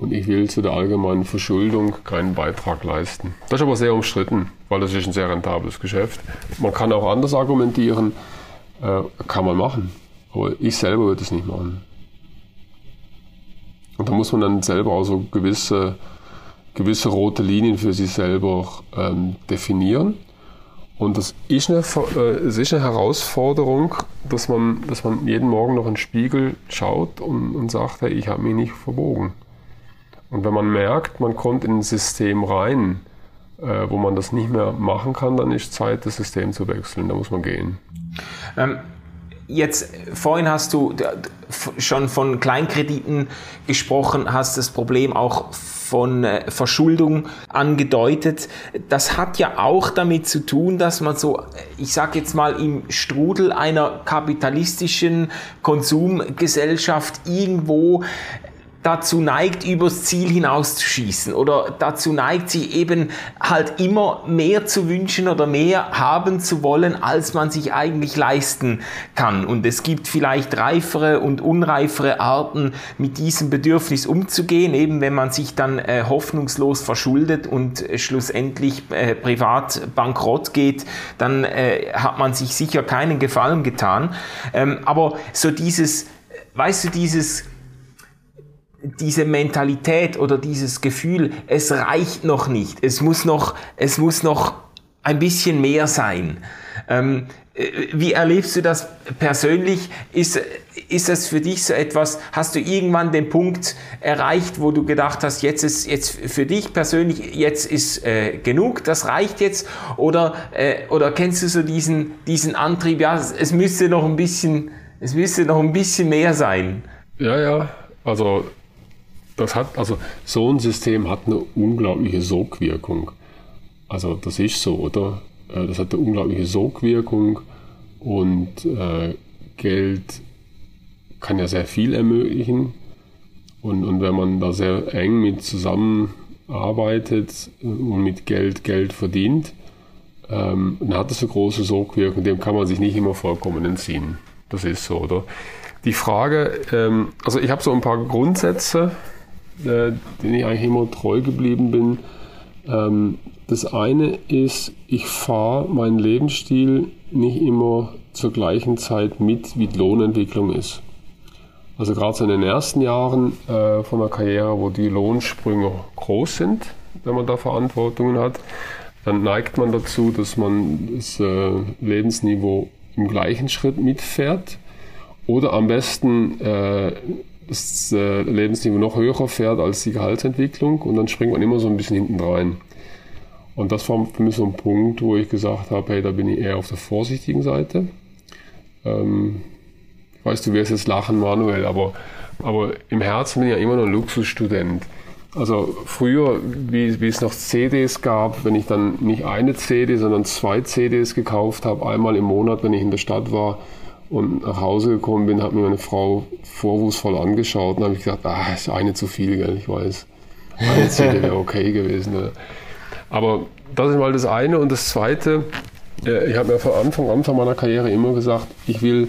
Und ich will zu der allgemeinen Verschuldung keinen Beitrag leisten. Das ist aber sehr umstritten, weil das ist ein sehr rentables Geschäft. Man kann auch anders argumentieren, äh, kann man machen. Aber ich selber würde es nicht machen. Und da muss man dann selber auch so gewisse, gewisse rote Linien für sich selber ähm, definieren. Und das ist, eine, äh, ist eine Herausforderung, dass man, dass man jeden Morgen noch in den Spiegel schaut und, und sagt, hey, ich habe mich nicht verbogen. Und wenn man merkt, man kommt in ein System rein, äh, wo man das nicht mehr machen kann, dann ist Zeit, das System zu wechseln. Da muss man gehen. Ähm, jetzt, vorhin hast du schon von Kleinkrediten gesprochen, hast das Problem auch von äh, Verschuldung angedeutet. Das hat ja auch damit zu tun, dass man so, ich sage jetzt mal, im Strudel einer kapitalistischen Konsumgesellschaft irgendwo dazu neigt, übers Ziel hinaus zu schießen oder dazu neigt, sich eben halt immer mehr zu wünschen oder mehr haben zu wollen, als man sich eigentlich leisten kann. Und es gibt vielleicht reifere und unreifere Arten, mit diesem Bedürfnis umzugehen, eben wenn man sich dann äh, hoffnungslos verschuldet und äh, schlussendlich äh, privat bankrott geht, dann äh, hat man sich sicher keinen Gefallen getan. Ähm, aber so dieses, weißt du, dieses diese Mentalität oder dieses Gefühl, es reicht noch nicht, es muss noch, es muss noch ein bisschen mehr sein. Ähm, äh, wie erlebst du das persönlich? Ist, ist das für dich so etwas, hast du irgendwann den Punkt erreicht, wo du gedacht hast, jetzt ist jetzt für dich persönlich, jetzt ist äh, genug, das reicht jetzt? Oder, äh, oder kennst du so diesen, diesen Antrieb, ja, es müsste noch ein bisschen, es müsste noch ein bisschen mehr sein? Ja, ja, also das hat, also so ein System hat eine unglaubliche Sogwirkung. Also das ist so, oder? Äh, das hat eine unglaubliche Sogwirkung und äh, Geld kann ja sehr viel ermöglichen. Und, und wenn man da sehr eng mit zusammenarbeitet und mit Geld Geld verdient, ähm, dann hat das eine große Sogwirkung, dem kann man sich nicht immer vollkommen entziehen. Das ist so, oder? Die Frage, ähm, also ich habe so ein paar Grundsätze, äh, denen ich eigentlich immer treu geblieben bin. Ähm, das eine ist, ich fahre meinen Lebensstil nicht immer zur gleichen Zeit mit, wie die Lohnentwicklung ist. Also gerade so in den ersten Jahren äh, von der Karriere, wo die Lohnsprünge groß sind, wenn man da Verantwortungen hat, dann neigt man dazu, dass man das äh, Lebensniveau im gleichen Schritt mitfährt oder am besten äh, das äh, Lebensniveau noch höher fährt als die Gehaltsentwicklung und dann springt man immer so ein bisschen hinten rein. Und das war für mich so ein Punkt, wo ich gesagt habe, hey, da bin ich eher auf der vorsichtigen Seite. Ähm, ich weiß, du wirst jetzt lachen, Manuel, aber, aber im Herzen bin ich ja immer noch ein Luxusstudent. Also früher, wie, wie es noch CDs gab, wenn ich dann nicht eine CD, sondern zwei CDs gekauft habe, einmal im Monat, wenn ich in der Stadt war und nach Hause gekommen bin, hat mir meine Frau vorwurfsvoll angeschaut und habe ich gesagt, ah, ist eine zu viel, gell, ich weiß. Eine CD wäre okay gewesen. Oder? Aber das ist mal das eine. Und das zweite, äh, ich habe mir von Anfang, Anfang meiner Karriere immer gesagt, ich will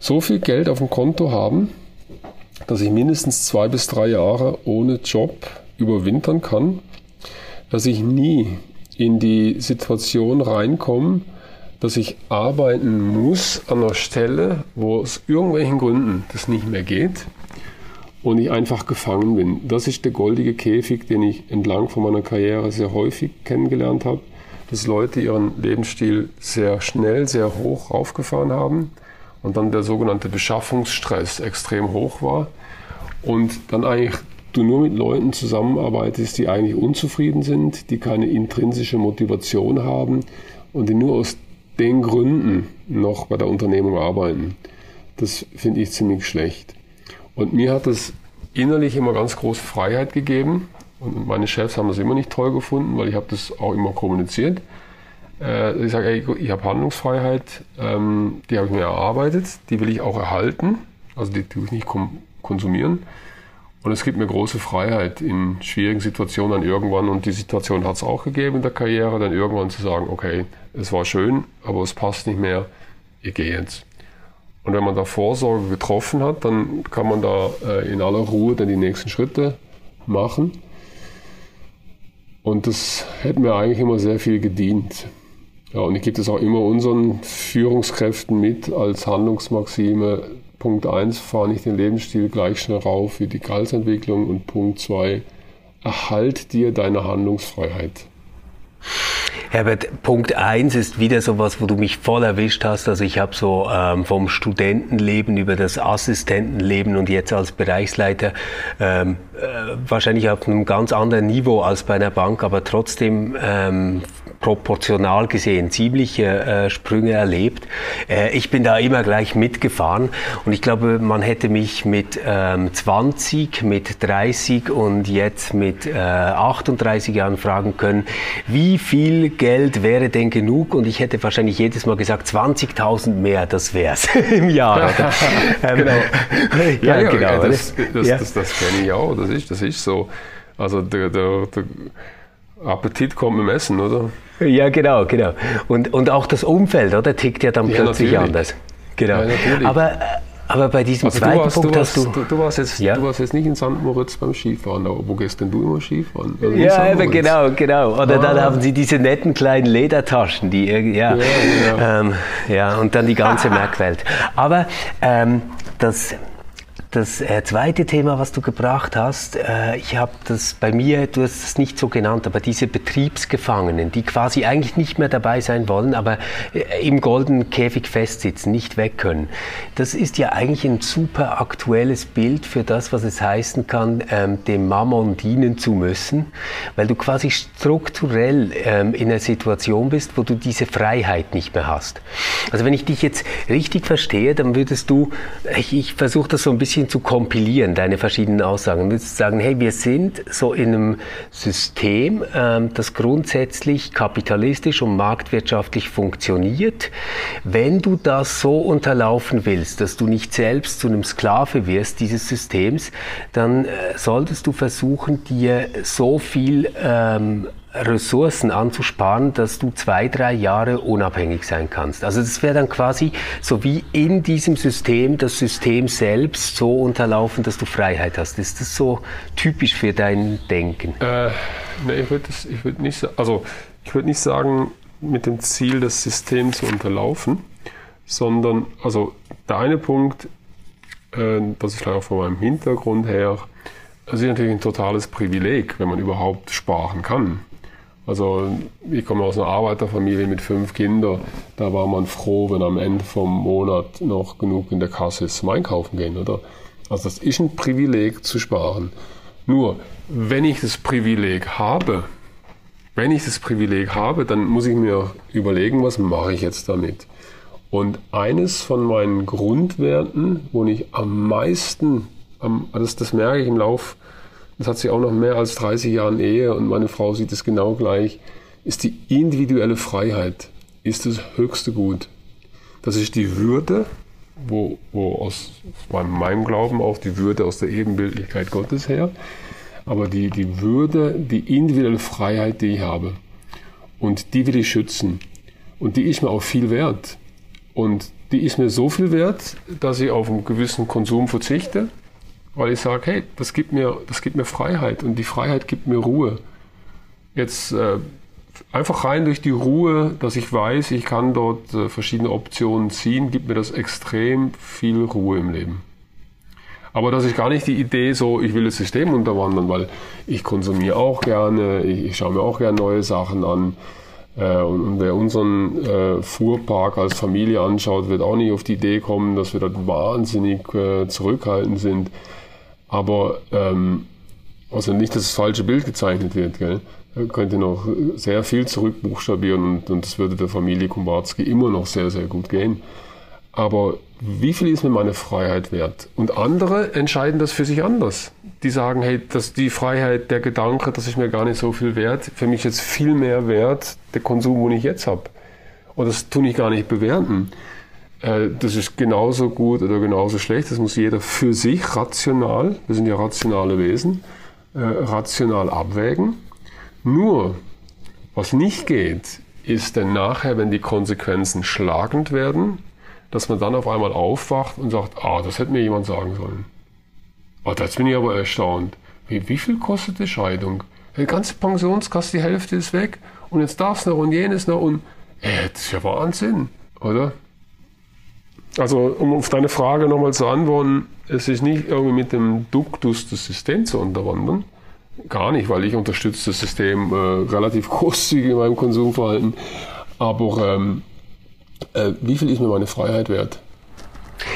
so viel Geld auf dem Konto haben, dass ich mindestens zwei bis drei Jahre ohne Job überwintern kann, dass ich nie in die Situation reinkomme, dass ich arbeiten muss an einer Stelle, wo aus irgendwelchen Gründen das nicht mehr geht und ich einfach gefangen bin. Das ist der goldige Käfig, den ich entlang von meiner Karriere sehr häufig kennengelernt habe, dass Leute ihren Lebensstil sehr schnell, sehr hoch raufgefahren haben und dann der sogenannte Beschaffungsstress extrem hoch war und dann eigentlich du nur mit Leuten zusammenarbeitest, die eigentlich unzufrieden sind, die keine intrinsische Motivation haben und die nur aus den Gründen noch bei der Unternehmung arbeiten. Das finde ich ziemlich schlecht. Und mir hat es innerlich immer ganz große Freiheit gegeben. Und meine Chefs haben das immer nicht toll gefunden, weil ich habe das auch immer kommuniziert. Äh, ich sage, ich habe Handlungsfreiheit, ähm, die habe ich mir erarbeitet, die will ich auch erhalten. Also die tue ich nicht konsumieren. Und es gibt mir große Freiheit in schwierigen Situationen dann irgendwann, und die Situation hat es auch gegeben in der Karriere, dann irgendwann zu sagen, okay, es war schön, aber es passt nicht mehr, ich gehe jetzt. Und wenn man da Vorsorge getroffen hat, dann kann man da äh, in aller Ruhe dann die nächsten Schritte machen. Und das hätte mir eigentlich immer sehr viel gedient. Ja, und ich gebe das auch immer unseren Führungskräften mit als Handlungsmaxime. Punkt 1, fahre nicht den Lebensstil gleich schnell rauf wie die Gehaltsentwicklung. Und Punkt 2, erhalt dir deine Handlungsfreiheit. Herbert, Punkt 1 ist wieder sowas, wo du mich voll erwischt hast. Also ich habe so ähm, vom Studentenleben über das Assistentenleben und jetzt als Bereichsleiter ähm, äh, wahrscheinlich auf einem ganz anderen Niveau als bei einer Bank, aber trotzdem ähm, proportional gesehen ziemliche äh, Sprünge erlebt. Äh, ich bin da immer gleich mitgefahren und ich glaube, man hätte mich mit ähm, 20, mit 30 und jetzt mit äh, 38 Jahren fragen können, wie viel Geld wäre denn genug? Und ich hätte wahrscheinlich jedes Mal gesagt, 20.000 mehr, das wär's (laughs) im Jahr. (laughs) ähm, genau. (laughs) ja, ja, genau. Das, das, ja. das, das kenne ich auch, das ist, das ist so. Also der, der, der Appetit kommt mit dem Essen, oder? Ja, genau, genau. Und, und auch das Umfeld, oder? Tickt ja dann ja, plötzlich natürlich. anders. Genau. Ja, aber, aber bei diesem also zweiten warst, Punkt du hast du, du, warst jetzt, ja? du warst jetzt nicht in St. Moritz beim Skifahren, aber wo gehst denn du immer Skifahren? Also ja, eben, genau, genau. Oder ah. dann haben sie diese netten kleinen Ledertaschen, die ja, ja, ja. Ähm, ja und dann die ganze (laughs) Merkwelt. Aber ähm, das das äh, zweite Thema, was du gebracht hast, äh, ich habe das bei mir, du hast es nicht so genannt, aber diese Betriebsgefangenen, die quasi eigentlich nicht mehr dabei sein wollen, aber äh, im goldenen Käfig festsitzen, nicht weg können. Das ist ja eigentlich ein super aktuelles Bild für das, was es heißen kann, ähm, dem Mammon dienen zu müssen, weil du quasi strukturell ähm, in einer Situation bist, wo du diese Freiheit nicht mehr hast. Also wenn ich dich jetzt richtig verstehe, dann würdest du, ich, ich versuche das so ein bisschen bisschen zu kompilieren, deine verschiedenen Aussagen. Du würdest sagen, hey, wir sind so in einem System, ähm, das grundsätzlich kapitalistisch und marktwirtschaftlich funktioniert. Wenn du das so unterlaufen willst, dass du nicht selbst zu einem Sklave wirst dieses Systems, dann äh, solltest du versuchen, dir so viel ähm, Ressourcen anzusparen, dass du zwei, drei Jahre unabhängig sein kannst. Also das wäre dann quasi so wie in diesem System das System selbst so unterlaufen, dass du Freiheit hast. Ist das so typisch für dein Denken? Äh, ne, ich würde würd nicht, also ich nicht sagen, mit dem Ziel, das System zu unterlaufen, sondern also der eine Punkt, äh, das ist vielleicht auch von meinem Hintergrund her, das ist natürlich ein totales Privileg, wenn man überhaupt sparen kann. Also ich komme aus einer Arbeiterfamilie mit fünf Kindern. Da war man froh, wenn am Ende vom Monat noch genug in der Kasse ist zum Einkaufen gehen, oder? Also das ist ein Privileg zu sparen. Nur, wenn ich das Privileg habe, wenn ich das Privileg habe, dann muss ich mir überlegen, was mache ich jetzt damit. Und eines von meinen Grundwerten, wo ich am meisten, das, das merke ich im Lauf das hat sie auch noch mehr als 30 Jahren Ehe und meine Frau sieht es genau gleich, ist die individuelle Freiheit, ist das höchste Gut. Das ist die Würde, wo, wo aus meinem Glauben auch die Würde aus der Ebenbildlichkeit Gottes her, aber die, die Würde, die individuelle Freiheit, die ich habe. Und die will ich schützen. Und die ist mir auch viel wert. Und die ist mir so viel wert, dass ich auf einen gewissen Konsum verzichte weil ich sage, hey, das gibt mir, das gibt mir Freiheit und die Freiheit gibt mir Ruhe. Jetzt äh, einfach rein durch die Ruhe, dass ich weiß, ich kann dort äh, verschiedene Optionen ziehen, gibt mir das extrem viel Ruhe im Leben. Aber das ist gar nicht die Idee, so ich will das System unterwandern, weil ich konsumiere auch gerne, ich, ich schaue mir auch gerne neue Sachen an. Äh, und, und, wer unseren äh, Fuhrpark als Familie anschaut, wird auch nicht auf die Idee kommen, dass wir dort wahnsinnig äh, zurückhaltend sind. Aber ähm, also nicht, dass das falsche Bild gezeichnet wird, gell? Er könnte noch sehr viel zurückbuchstabieren und, und das würde der Familie Kumbarski immer noch sehr, sehr gut gehen. Aber wie viel ist mir meine Freiheit wert? Und andere entscheiden das für sich anders. Die sagen, hey, dass die Freiheit, der Gedanke, das ist mir gar nicht so viel wert. Für mich ist viel mehr wert der Konsum, den ich jetzt habe. Und das tue ich gar nicht bewerten. Äh, das ist genauso gut oder genauso schlecht. Das muss jeder für sich rational, wir sind ja rationale Wesen, äh, rational abwägen. Nur, was nicht geht, ist denn nachher, wenn die Konsequenzen schlagend werden, dass man dann auf einmal aufwacht und sagt, ah, das hätte mir jemand sagen sollen. Ah, jetzt bin ich aber erstaunt. Wie, wie viel kostet die Scheidung? Die ganze Pensionskasse, die Hälfte ist weg und jetzt das noch und jenes noch und, ey, das ist ja Wahnsinn, oder? Also, um auf deine Frage nochmal zu antworten, es ist nicht irgendwie mit dem Duktus das System zu unterwandern. Gar nicht, weil ich unterstütze das System äh, relativ (laughs) großzügig in meinem Konsumverhalten. Aber ähm, äh, wie viel ist mir meine Freiheit wert?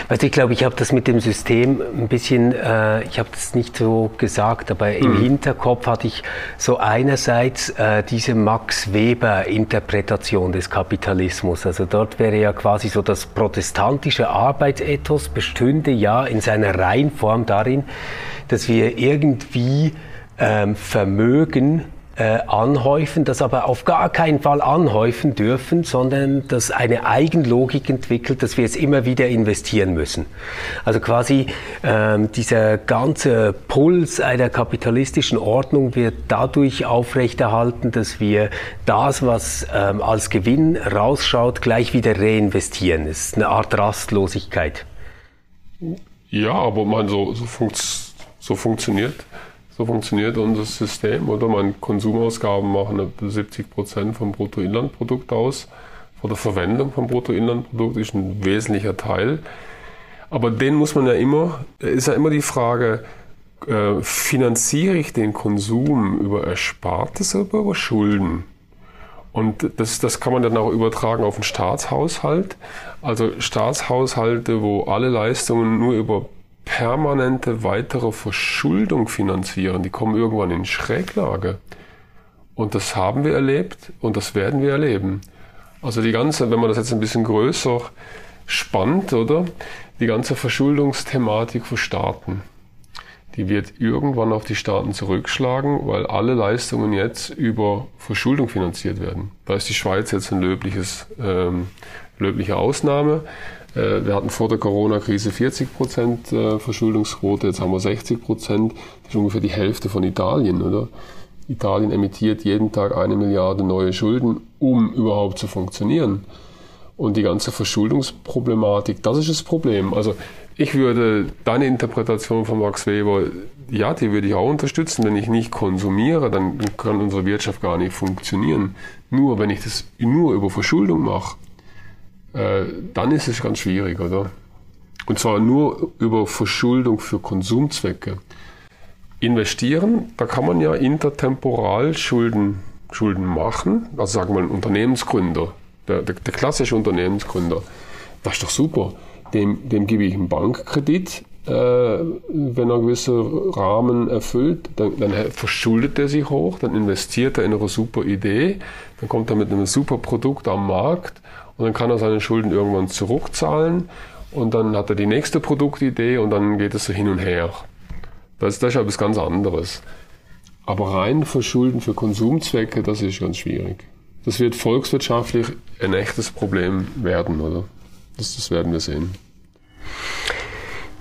Du, ich glaube, ich habe das mit dem System ein bisschen, äh, ich habe das nicht so gesagt, aber im mhm. Hinterkopf hatte ich so einerseits äh, diese Max Weber-Interpretation des Kapitalismus. Also dort wäre ja quasi so das protestantische Arbeitsethos bestünde ja in seiner Reinform darin, dass wir irgendwie ähm, Vermögen äh, anhäufen, das aber auf gar keinen Fall anhäufen dürfen, sondern das eine Eigenlogik entwickelt, dass wir jetzt immer wieder investieren müssen. Also quasi ähm, dieser ganze Puls einer kapitalistischen Ordnung wird dadurch aufrechterhalten, dass wir das, was ähm, als Gewinn rausschaut, gleich wieder reinvestieren. Es ist eine Art Rastlosigkeit. Ja, aber man so, so, funkt, so funktioniert so funktioniert unser System. Oder meine Konsumausgaben machen etwa 70 Prozent vom Bruttoinlandprodukt aus. Vor der Verwendung vom Bruttoinlandprodukt ist ein wesentlicher Teil. Aber den muss man ja immer, ist ja immer die Frage, äh, finanziere ich den Konsum über Erspartes oder über Schulden? Und das, das kann man dann auch übertragen auf den Staatshaushalt. Also Staatshaushalte, wo alle Leistungen nur über permanente weitere Verschuldung finanzieren, die kommen irgendwann in Schräglage. Und das haben wir erlebt und das werden wir erleben. Also die ganze, wenn man das jetzt ein bisschen größer spannt, oder? Die ganze Verschuldungsthematik für Staaten, die wird irgendwann auf die Staaten zurückschlagen, weil alle Leistungen jetzt über Verschuldung finanziert werden. Da ist die Schweiz jetzt ein löbliches, ähm, löbliche Ausnahme. Äh, wir hatten vor der Corona-Krise 40 Prozent äh, Verschuldungsquote, jetzt haben wir 60 Prozent. Das ist ungefähr die Hälfte von Italien, oder? Italien emittiert jeden Tag eine Milliarde neue Schulden, um überhaupt zu funktionieren. Und die ganze Verschuldungsproblematik, das ist das Problem. Also ich würde deine Interpretation von Max Weber, ja, die würde ich auch unterstützen. Wenn ich nicht konsumiere, dann kann unsere Wirtschaft gar nicht funktionieren. Nur wenn ich das nur über Verschuldung mache, äh, dann ist es ganz schwierig, oder? Und zwar nur über Verschuldung für Konsumzwecke. Investieren, da kann man ja intertemporal Schulden, Schulden machen. Also sagen wir ein Unternehmensgründer, der, der, der klassische Unternehmensgründer. Das ist doch super. Dem, dem gebe ich einen Bankkredit, äh, wenn er gewisse Rahmen erfüllt, dann, dann, verschuldet er sich hoch, dann investiert er in eine super Idee, dann kommt er mit einem super Produkt am Markt und dann kann er seine Schulden irgendwann zurückzahlen und dann hat er die nächste Produktidee und dann geht es so hin und her. Das, das ist etwas ganz anderes. Aber rein verschulden für Konsumzwecke, das ist ganz schwierig. Das wird volkswirtschaftlich ein echtes Problem werden, oder? Das, das werden wir sehen.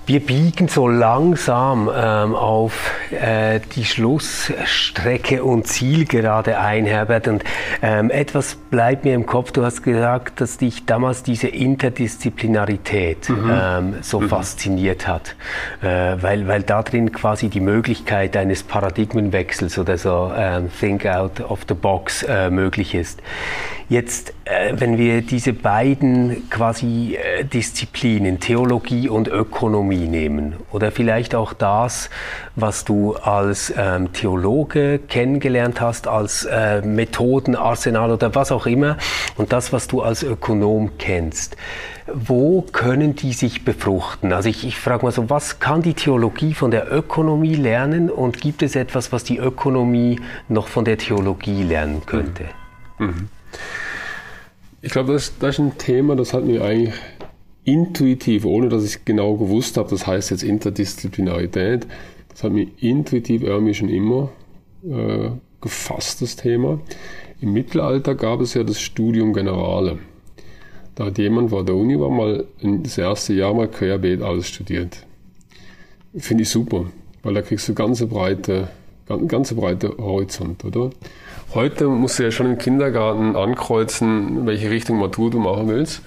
Wir biegen so langsam ähm, auf äh, die Schlussstrecke und Zielgerade ein, Herbert. Und ähm, etwas bleibt mir im Kopf. Du hast gesagt, dass dich damals diese Interdisziplinarität mhm. ähm, so mhm. fasziniert hat, äh, weil, weil da drin quasi die Möglichkeit eines Paradigmenwechsels oder so ähm, Think out of the box äh, möglich ist. Jetzt, äh, wenn wir diese beiden quasi äh, Disziplinen, Theologie und Ökonomie nehmen, oder vielleicht auch das, was du als ähm, Theologe kennengelernt hast, als äh, Methodenarsenal oder was auch immer, und das, was du als Ökonom kennst, wo können die sich befruchten? Also ich, ich frage mal so, was kann die Theologie von der Ökonomie lernen und gibt es etwas, was die Ökonomie noch von der Theologie lernen könnte? Mhm. Mhm. Ich glaube, das, das ist ein Thema, das hat mir eigentlich intuitiv, ohne dass ich genau gewusst habe, das heißt jetzt Interdisziplinarität, das hat mir intuitiv irgendwie schon immer äh, gefasst, das Thema. Im Mittelalter gab es ja das Studium Generale. Da hat jemand, war der Uni, war mal das erste Jahr mal querbeet alles studiert. Finde ich super, weil da kriegst du ganze breite, ganze breite Horizont, oder? Heute musst du ja schon im Kindergarten ankreuzen, welche Richtung Matur du machen willst.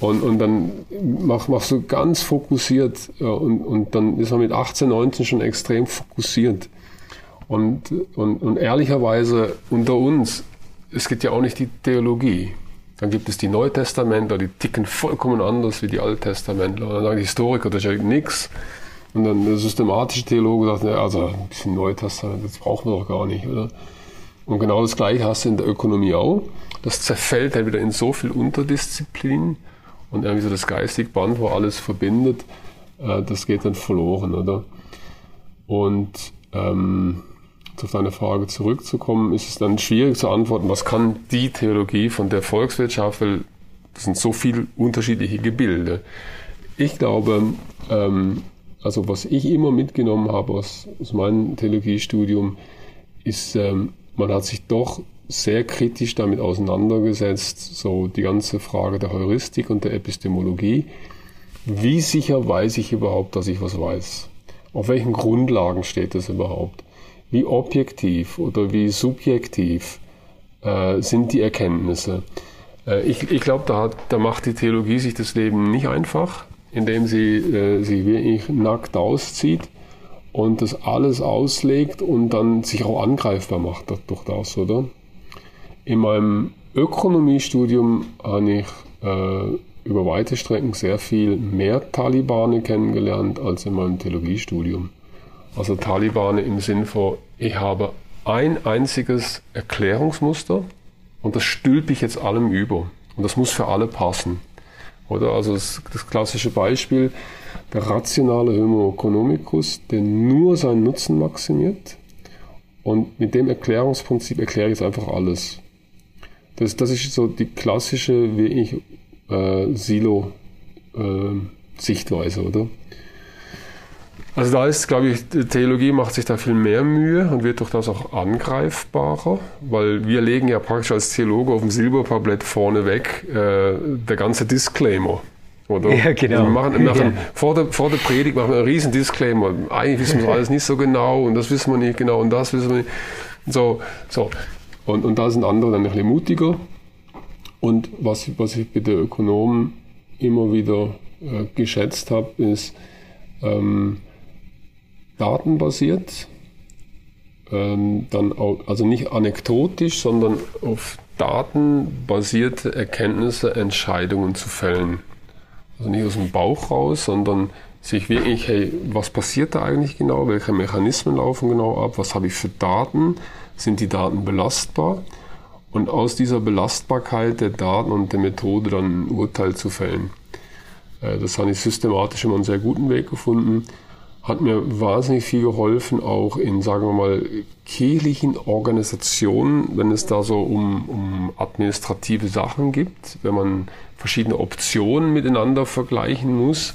Und, und dann mach, machst du ganz fokussiert und, und dann ist man mit 18, 19 schon extrem fokussiert. Und, und, und ehrlicherweise unter uns, es gibt ja auch nicht die Theologie. Dann gibt es die Neutestamentler, die ticken vollkommen anders wie die Alttestamentler. Und dann sagen die Historiker, das ist ja nichts. Und dann der systematische Theologe sagt, also ein Neutestament, das brauchen wir doch gar nicht, oder? Und genau das Gleiche hast du in der Ökonomie auch. Das zerfällt halt wieder in so viel Unterdisziplinen und irgendwie so das geistige Band, wo alles verbindet, äh, das geht dann verloren, oder? Und ähm, auf deine Frage zurückzukommen, ist es dann schwierig zu antworten, was kann die Theologie von der Volkswirtschaft, weil das sind so viele unterschiedliche Gebilde. Ich glaube, ähm, also was ich immer mitgenommen habe aus, aus meinem Theologiestudium, ist, ähm, man hat sich doch sehr kritisch damit auseinandergesetzt, so die ganze Frage der Heuristik und der Epistemologie. Wie sicher weiß ich überhaupt, dass ich was weiß? Auf welchen Grundlagen steht das überhaupt? Wie objektiv oder wie subjektiv äh, sind die Erkenntnisse? Äh, ich ich glaube, da, da macht die Theologie sich das Leben nicht einfach, indem sie äh, sich wirklich nackt auszieht und das alles auslegt und dann sich auch angreifbar macht durch das, oder? In meinem Ökonomiestudium habe ich äh, über weite Strecken sehr viel mehr Talibane kennengelernt als in meinem Theologiestudium. Also Talibane im Sinn von, ich habe ein einziges Erklärungsmuster und das stülpe ich jetzt allem über. Und das muss für alle passen. Oder also das, das klassische Beispiel, der rationale Homo economicus, der nur seinen Nutzen maximiert. Und mit dem Erklärungsprinzip erkläre ich jetzt einfach alles. Das, das ist so die klassische, wie ich, äh, Silo-Sichtweise, äh, oder? Also da ist, glaube ich, die Theologie macht sich da viel mehr Mühe und wird durch das auch angreifbarer, weil wir legen ja praktisch als Theologe auf dem Silbertablett vorneweg äh, der ganze Disclaimer. Oder? Ja, genau. Also wir machen, machen ja. vor, der, vor der Predigt machen wir einen riesen Disclaimer. Eigentlich wissen wir alles nicht so genau und das wissen wir nicht genau und das wissen wir nicht. So, so. Und, und da sind andere dann ein bisschen mutiger. Und was, was ich bei den Ökonomen immer wieder äh, geschätzt habe, ist, ähm, datenbasiert, ähm, dann auch, also nicht anekdotisch, sondern auf datenbasierte Erkenntnisse Entscheidungen zu fällen. Also nicht aus dem Bauch raus, sondern sich wirklich, hey, was passiert da eigentlich genau? Welche Mechanismen laufen genau ab? Was habe ich für Daten? Sind die Daten belastbar? Und aus dieser Belastbarkeit der Daten und der Methode dann ein Urteil zu fällen. Äh, das habe ich systematisch immer einen sehr guten Weg gefunden hat mir wahnsinnig viel geholfen, auch in, sagen wir mal, kirchlichen Organisationen, wenn es da so um, um administrative Sachen gibt, wenn man verschiedene Optionen miteinander vergleichen muss,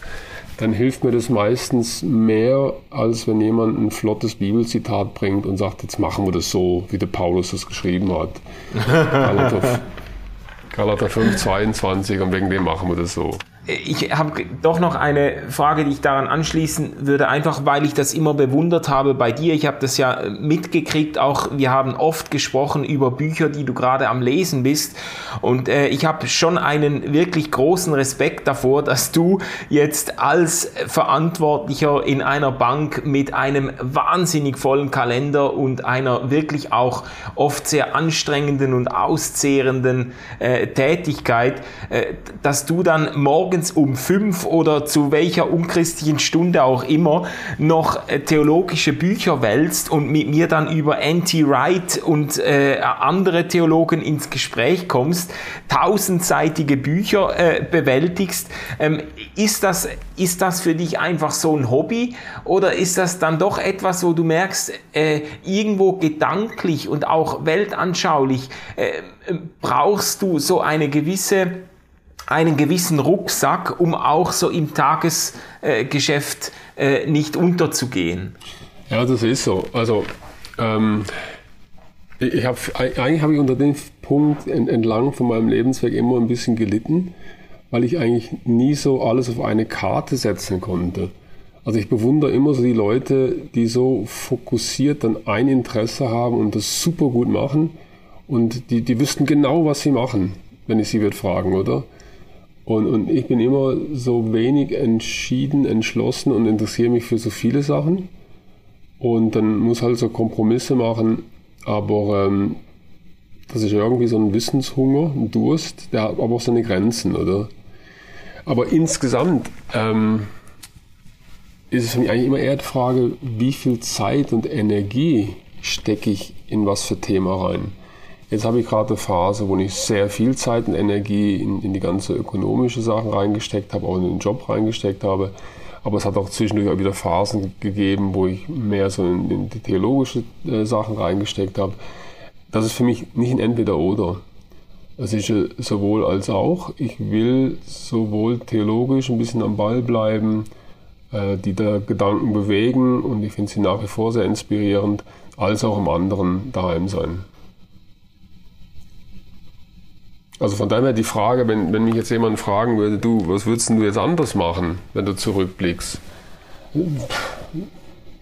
dann hilft mir das meistens mehr, als wenn jemand ein flottes Bibelzitat bringt und sagt, jetzt machen wir das so, wie der Paulus das geschrieben hat. (laughs) Galater, Galater 5, 22 und wegen dem machen wir das so ich habe doch noch eine Frage, die ich daran anschließen würde, einfach weil ich das immer bewundert habe bei dir. Ich habe das ja mitgekriegt, auch wir haben oft gesprochen über Bücher, die du gerade am Lesen bist. Und äh, ich habe schon einen wirklich großen Respekt davor, dass du jetzt als Verantwortlicher in einer Bank mit einem wahnsinnig vollen Kalender und einer wirklich auch oft sehr anstrengenden und auszehrenden äh, Tätigkeit, äh, dass du dann morgen morgens um fünf oder zu welcher unchristlichen Stunde auch immer noch äh, theologische Bücher wälzt und mit mir dann über N.T. Wright und äh, andere Theologen ins Gespräch kommst, tausendseitige Bücher äh, bewältigst. Ähm, ist, das, ist das für dich einfach so ein Hobby oder ist das dann doch etwas, wo du merkst, äh, irgendwo gedanklich und auch weltanschaulich äh, brauchst du so eine gewisse einen gewissen Rucksack, um auch so im Tagesgeschäft äh, nicht unterzugehen. Ja, das ist so. Also ähm, ich habe eigentlich habe ich unter dem Punkt entlang von meinem Lebensweg immer ein bisschen gelitten, weil ich eigentlich nie so alles auf eine Karte setzen konnte. Also ich bewundere immer so die Leute, die so fokussiert dann ein Interesse haben und das super gut machen und die, die wüssten genau, was sie machen, wenn ich sie würde fragen, oder? Und, und ich bin immer so wenig entschieden, entschlossen und interessiere mich für so viele Sachen. Und dann muss halt so Kompromisse machen. Aber ähm, das ist irgendwie so ein Wissenshunger, ein Durst, der hat aber auch seine Grenzen, oder? Aber insgesamt ähm, ist es für mich eigentlich immer eher die Frage, wie viel Zeit und Energie stecke ich in was für Thema rein. Jetzt habe ich gerade eine Phase, wo ich sehr viel Zeit und Energie in, in die ganze ökonomische Sachen reingesteckt habe, auch in den Job reingesteckt habe. Aber es hat auch zwischendurch auch wieder Phasen gegeben, wo ich mehr so in, in die theologische äh, Sachen reingesteckt habe. Das ist für mich nicht ein Entweder-Oder. Es ist sowohl als auch. Ich will sowohl theologisch ein bisschen am Ball bleiben, äh, die da Gedanken bewegen und ich finde sie nach wie vor sehr inspirierend, als auch im anderen daheim sein. Also von daher die Frage, wenn, wenn mich jetzt jemand fragen würde, du, was würdest du jetzt anders machen, wenn du zurückblickst?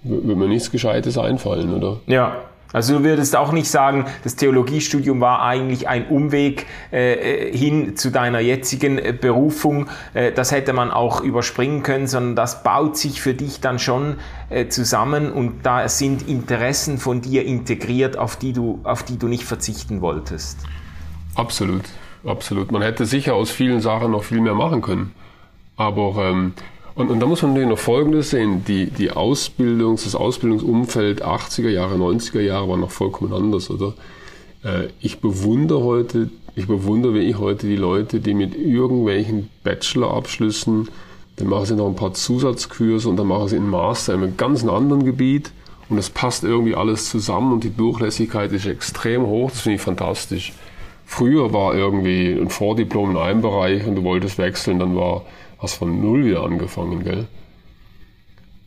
Würde mir nichts Gescheites einfallen, oder? Ja, also du würdest auch nicht sagen, das Theologiestudium war eigentlich ein Umweg äh, hin zu deiner jetzigen äh, Berufung. Äh, das hätte man auch überspringen können, sondern das baut sich für dich dann schon äh, zusammen und da sind Interessen von dir integriert, auf die du, auf die du nicht verzichten wolltest. Absolut. Absolut. Man hätte sicher aus vielen Sachen noch viel mehr machen können. Aber ähm, und, und da muss man natürlich noch Folgendes sehen. Die, die Ausbildungs-, das Ausbildungsumfeld 80er Jahre, 90er Jahre war noch vollkommen anders, oder? Äh, ich bewundere heute, ich bewundere wie ich heute die Leute, die mit irgendwelchen Bachelorabschlüssen, dann machen sie noch ein paar Zusatzkurse und dann machen sie einen Master in einem ganz anderen Gebiet und das passt irgendwie alles zusammen und die Durchlässigkeit ist extrem hoch. Das finde ich fantastisch. Früher war irgendwie ein Vordiplom in einem Bereich und du wolltest wechseln, dann war hast von Null wieder angefangen, gell?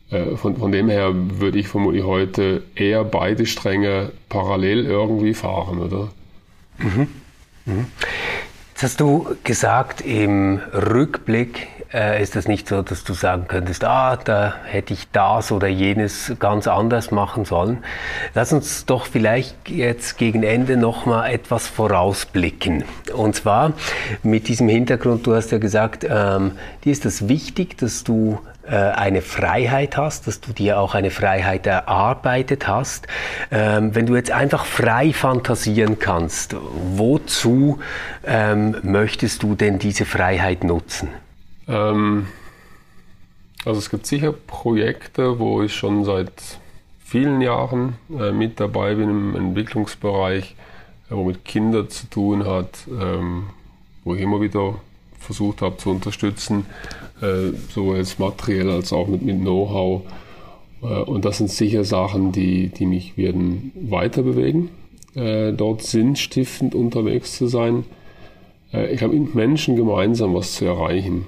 Äh, von, von dem her würde ich vermutlich heute eher beide Stränge parallel irgendwie fahren, oder? Mhm. Mhm. Jetzt hast du gesagt, im Rückblick äh, ist es nicht so, dass du sagen könntest, ah, da hätte ich das oder jenes ganz anders machen sollen. Lass uns doch vielleicht jetzt gegen Ende nochmal etwas vorausblicken. Und zwar mit diesem Hintergrund, du hast ja gesagt, ähm, dir ist das wichtig, dass du äh, eine Freiheit hast, dass du dir auch eine Freiheit erarbeitet hast. Ähm, wenn du jetzt einfach frei fantasieren kannst, wozu ähm, möchtest du denn diese Freiheit nutzen? Ähm, also es gibt sicher Projekte, wo ich schon seit vielen Jahren äh, mit dabei bin im Entwicklungsbereich, äh, wo mit Kindern zu tun hat, ähm, wo ich immer wieder versucht habe zu unterstützen, äh, sowohl jetzt materiell als auch mit, mit Know-how. Äh, und das sind sicher Sachen, die, die mich werden weiter bewegen, äh, dort sinnstiftend unterwegs zu sein. Äh, ich glaube, mit Menschen gemeinsam was zu erreichen.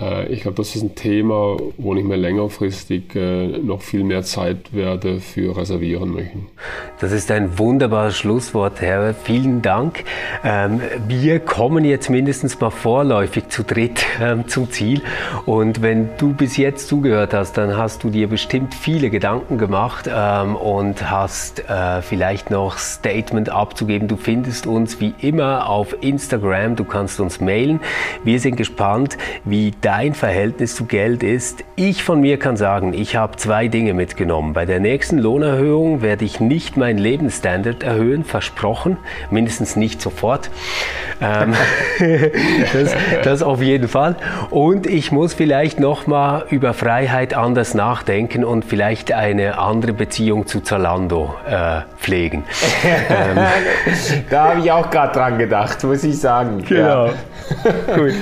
Äh, ich glaube, das ist ein Thema, wo ich mir längerfristig äh, noch viel mehr Zeit werde für reservieren möchten. Das ist ein wunderbares Schlusswort, Herr. Vielen Dank. Ähm, wir kommen jetzt mindestens mal vorläufig zu dritt ähm, zum Ziel. Und wenn du bis jetzt zugehört hast, dann hast du dir bestimmt viele Gedanken gemacht ähm, und hast äh, vielleicht noch Statement abzugeben. Du findest uns wie immer auf Instagram. Du kannst uns mailen. Wir sind gespannt, wie dein Verhältnis zu Geld ist. Ich von mir kann sagen, ich habe zwei Dinge mitgenommen. Bei der nächsten Lohnerhöhung werde ich nicht meinen Lebensstandard erhöhen, versprochen, mindestens nicht sofort. Ähm, (laughs) das, das, auf jeden Fall. Und ich muss vielleicht nochmal über Freiheit anders nachdenken und vielleicht eine andere Beziehung zu Zalando äh, pflegen. (laughs) ähm, da habe ich auch gerade dran gedacht, muss ich sagen. Genau. Ja. Gut.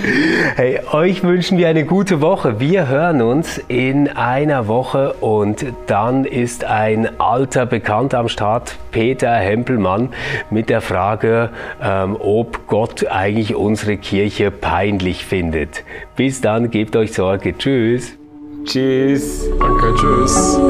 Hey, euch wünschen wir eine gute Woche. Wir hören uns in einer Woche und dann ist ein alter Bekannter am Start, Peter Hempelmann, mit der Frage, ähm, ob Gott eigentlich unsere Kirche peinlich findet. Bis dann, gebt euch Sorge. Tschüss. Tschüss. Danke, tschüss.